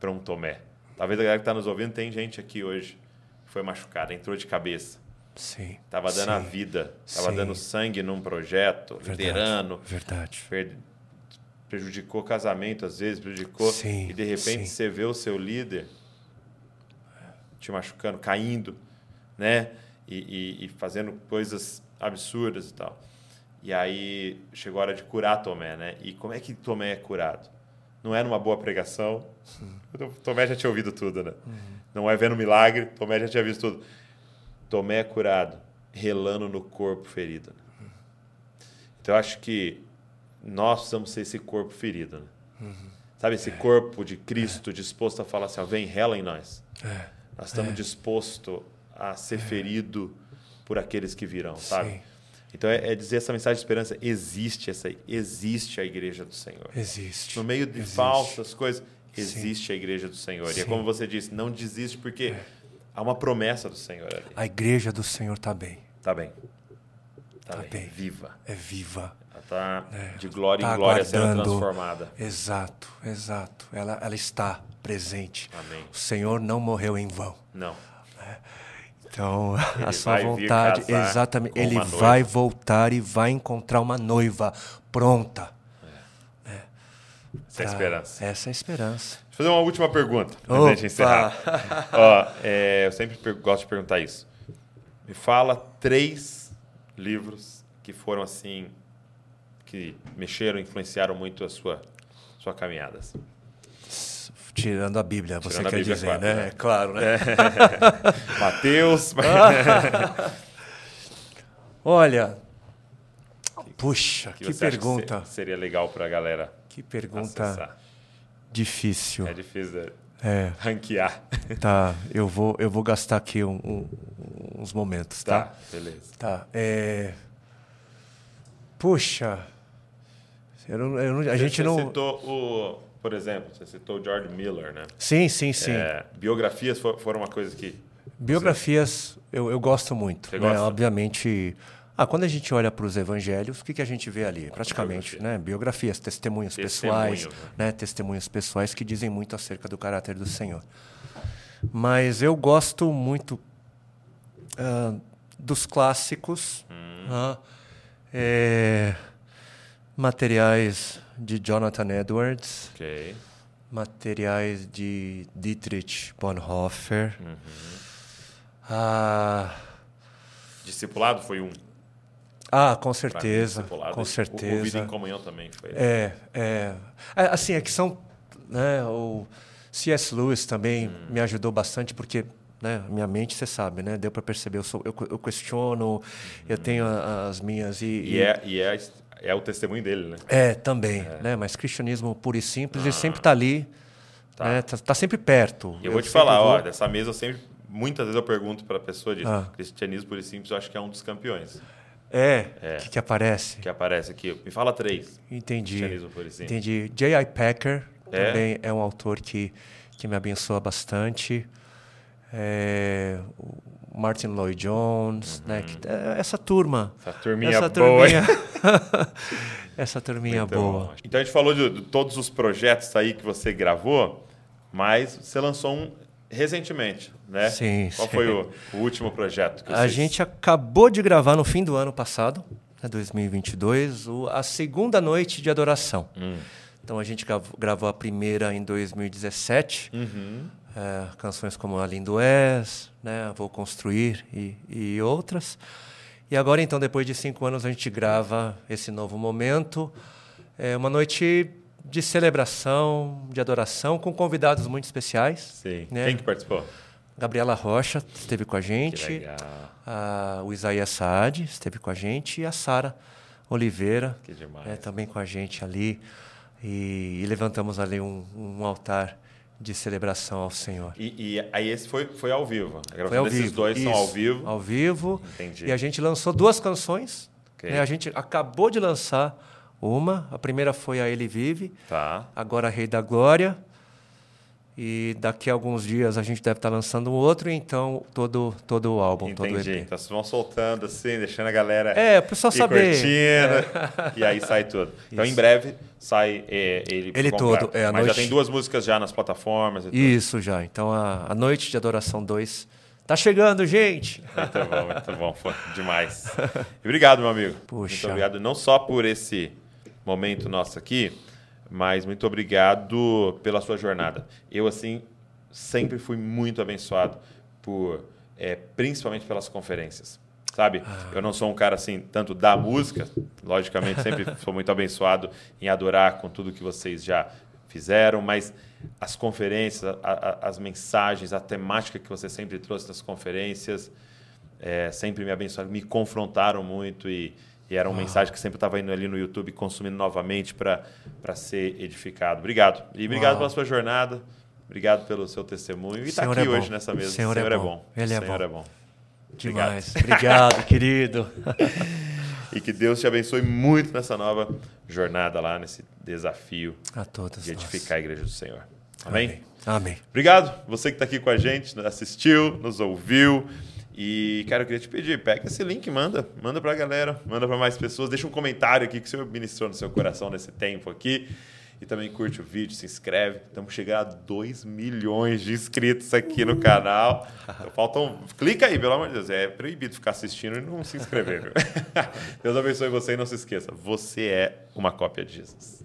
para um Tomé? Talvez a galera que está nos ouvindo, tem gente aqui hoje que foi machucada, entrou de cabeça. Sim. Tava dando a sim, vida, tava Sim. dando sangue num projeto, Verdade, liderando, Verdade. per- prejudicou o casamento às vezes, prejudicou. Sim, e de repente sim. você vê o seu líder te machucando, caindo, né? E, e- e fazendo coisas absurdas e tal. E aí chegou a hora de curar Tomé, né? E como é que Tomé é curado? Não é numa boa pregação. Tomé já tinha ouvido tudo, né? Não é vendo milagre, Tomé já tinha visto tudo. Tomé é curado, relando no corpo ferido. né? Então eu acho que nós precisamos ser esse corpo ferido. Né? Sabe, esse corpo de Cristo disposto a falar assim: ó, vem, rela em nós. É. Nós estamos dispostos a ser ferido por aqueles que virão, sabe? Sim. Então é, é dizer essa mensagem de esperança: existe essa, existe a igreja do Senhor. Existe. No meio de Existe. falsas coisas, existe a igreja do Senhor. E é Sim. É. como você disse, não desiste porque há uma promessa do Senhor ali. A igreja do Senhor está bem. Tá bem. Tá, Tá bem. bem. Viva. É viva. Ela tá É. de glória Tá em glória sendo transformada. Exato, exato. Ela, ela está presente. Amém. O Senhor não morreu em vão. Não. Então, Ele a sua vai vontade, exatamente. Ele uma noiva. vai voltar e vai encontrar uma noiva pronta. Essa é a pra- esperança. Essa é a esperança. Deixa eu fazer uma última pergunta antes de encerrar. Ó, é, eu sempre gosto de perguntar isso. Me fala três livros que foram assim, que mexeram, influenciaram muito a sua, sua caminhada. assim. Tirando a Bíblia, você Tirando quer Bíblia, dizer, né? né? Claro, né? Mateus. Olha, puxa, que, acha pergunta, se- seria legal para a galera que pergunta acessar? difícil. É difícil de É, ranquear. tá. Eu vou, eu vou gastar aqui um- um- uns momentos, tá? Tá, beleza. Tá. É... Puxa, eu não- eu não- a gente você não. citou o, por exemplo, você citou o George Miller, né? Sim, sim, sim. É, biografias fo- foram uma coisa que Biografias eu, eu gosto muito. Você né? gosta? Obviamente. Ah, quando a gente olha para os evangelhos, o que, que a gente vê ali? Praticamente, Biografia. né? Biografias, testemunhos pessoais, né? né? Testemunhos pessoais que dizem muito acerca do caráter do Senhor. Mas eu gosto muito ah, dos clássicos, Hum. ah, é, materiais de Jonathan Edwards, materiais de Dietrich Bonhoeffer. Uhum. Ah, Discipulado foi um. ah, com pra mim, certeza, discipulado. com O- O Vida certeza. em Comunhão também foi. É, é, é, assim, é que são, né, o C.S. Lewis também Hum. me ajudou bastante porque, né, minha mente, você sabe, né, deu para perceber, eu, sou, eu, eu questiono, eu tenho a- as minhas e, E, é, e é, é o testemunho dele, né? É, também, né? Mas cristianismo puro e simples, ele sempre Ah. está ali, né? Tá, tá sempre perto. E eu vou te falar, vou- ó, dessa mesa eu sempre. Muitas vezes eu pergunto para a pessoa disso. Ah. Cristianismo puro e simples, eu acho que é um dos campeões É, É. Que, que aparece. que aparece aqui. Me fala três. Entendi. Cristianismo puro e simples. Entendi. J.I. Packer É? também é um autor que, que me abençoa bastante. É, Martin Lloyd Jones, né? que- é, essa turma. Essa turminha essa boa. turminha, essa turminha Muito boa. Então a gente falou de, de todos os projetos aí que você gravou, mas você lançou um recentemente, né? Sim, Qual sim. foi o, o último projeto que A você gente acabou de gravar no fim do ano passado, né, 2022, o, a segunda noite de adoração. Hum. Então a gente grav- gravou a primeira em 2017, Uhum. É, canções como A Lindo És, né, Vou Construir e, e outras. E agora então, depois de cinco anos, a gente grava esse novo momento. É uma noite de celebração, de adoração, com convidados muito especiais. Sim. né? Quem que participou? Gabriela Rocha esteve com a Que gente. legal. A- o Isaías Saad esteve com a gente e a Sara Oliveira Que demais. né, também com a gente ali. E, e levantamos ali um, um altar de celebração ao Senhor. E, e aí esse foi, foi ao vivo. A gravação Foi ao desses vivo. dois são ao isso, vivo. Ao vivo. Entendi. E a gente lançou duas canções. Ok. né, a gente acabou de lançar uma. A primeira foi a Ele Vive, Tá. agora Rei da Glória. E daqui a alguns dias a gente deve estar lançando outro, então todo, todo o álbum, todo o Entendi. EP. Então vocês vão soltando assim, deixando a galera É, o pessoal saber. curtindo, e aí sai tudo. Então em Isso. breve sai é, ele Ele completo. todo, é, a Mas já noite- tem duas músicas já nas plataformas e tudo. Isso já. Então a, a Noite de Adoração 2 tá chegando, gente! Muito bom, muito bom. Foi demais. Obrigado, meu amigo. Puxa. Muito obrigado não só por esse momento nosso aqui, mas muito obrigado pela sua jornada. Eu, assim, sempre fui muito abençoado por, é, principalmente pelas conferências. Sabe? Eu não sou um cara assim, tanto da música, logicamente, sempre sou muito abençoado em adorar com tudo que vocês já fizeram, mas as conferências, a- a- as mensagens, a temática que você sempre trouxe nas conferências, é, sempre me abençoaram, me confrontaram muito e, e era uma mensagem que sempre estava indo ali no YouTube consumindo novamente para ser edificado. Obrigado. E obrigado Uau. pela sua jornada. Obrigado pelo seu testemunho. E está Senhor aqui é hoje bom. nessa mesa. O Senhor é bom. Ele é Senhor bom. é bom. Demais. Obrigado, querido. E que Deus te abençoe muito nessa nova jornada lá, nesse desafio A todos de nós. edificar a igreja do Senhor. Amém? Amém. Obrigado, você que está aqui com a gente, assistiu, nos ouviu. E, cara, eu queria te pedir, pega esse link, manda, manda pra galera, manda para mais pessoas, deixa um comentário aqui que o Senhor ministrou no seu coração nesse tempo aqui. E também curte o vídeo, se inscreve. Estamos chegando a 2 milhões de inscritos aqui no canal. Então, faltam. Clica aí, pelo amor de Deus. É proibido ficar assistindo e não se inscrever. viu? Deus abençoe você e não se esqueça. Você é uma cópia de Jesus.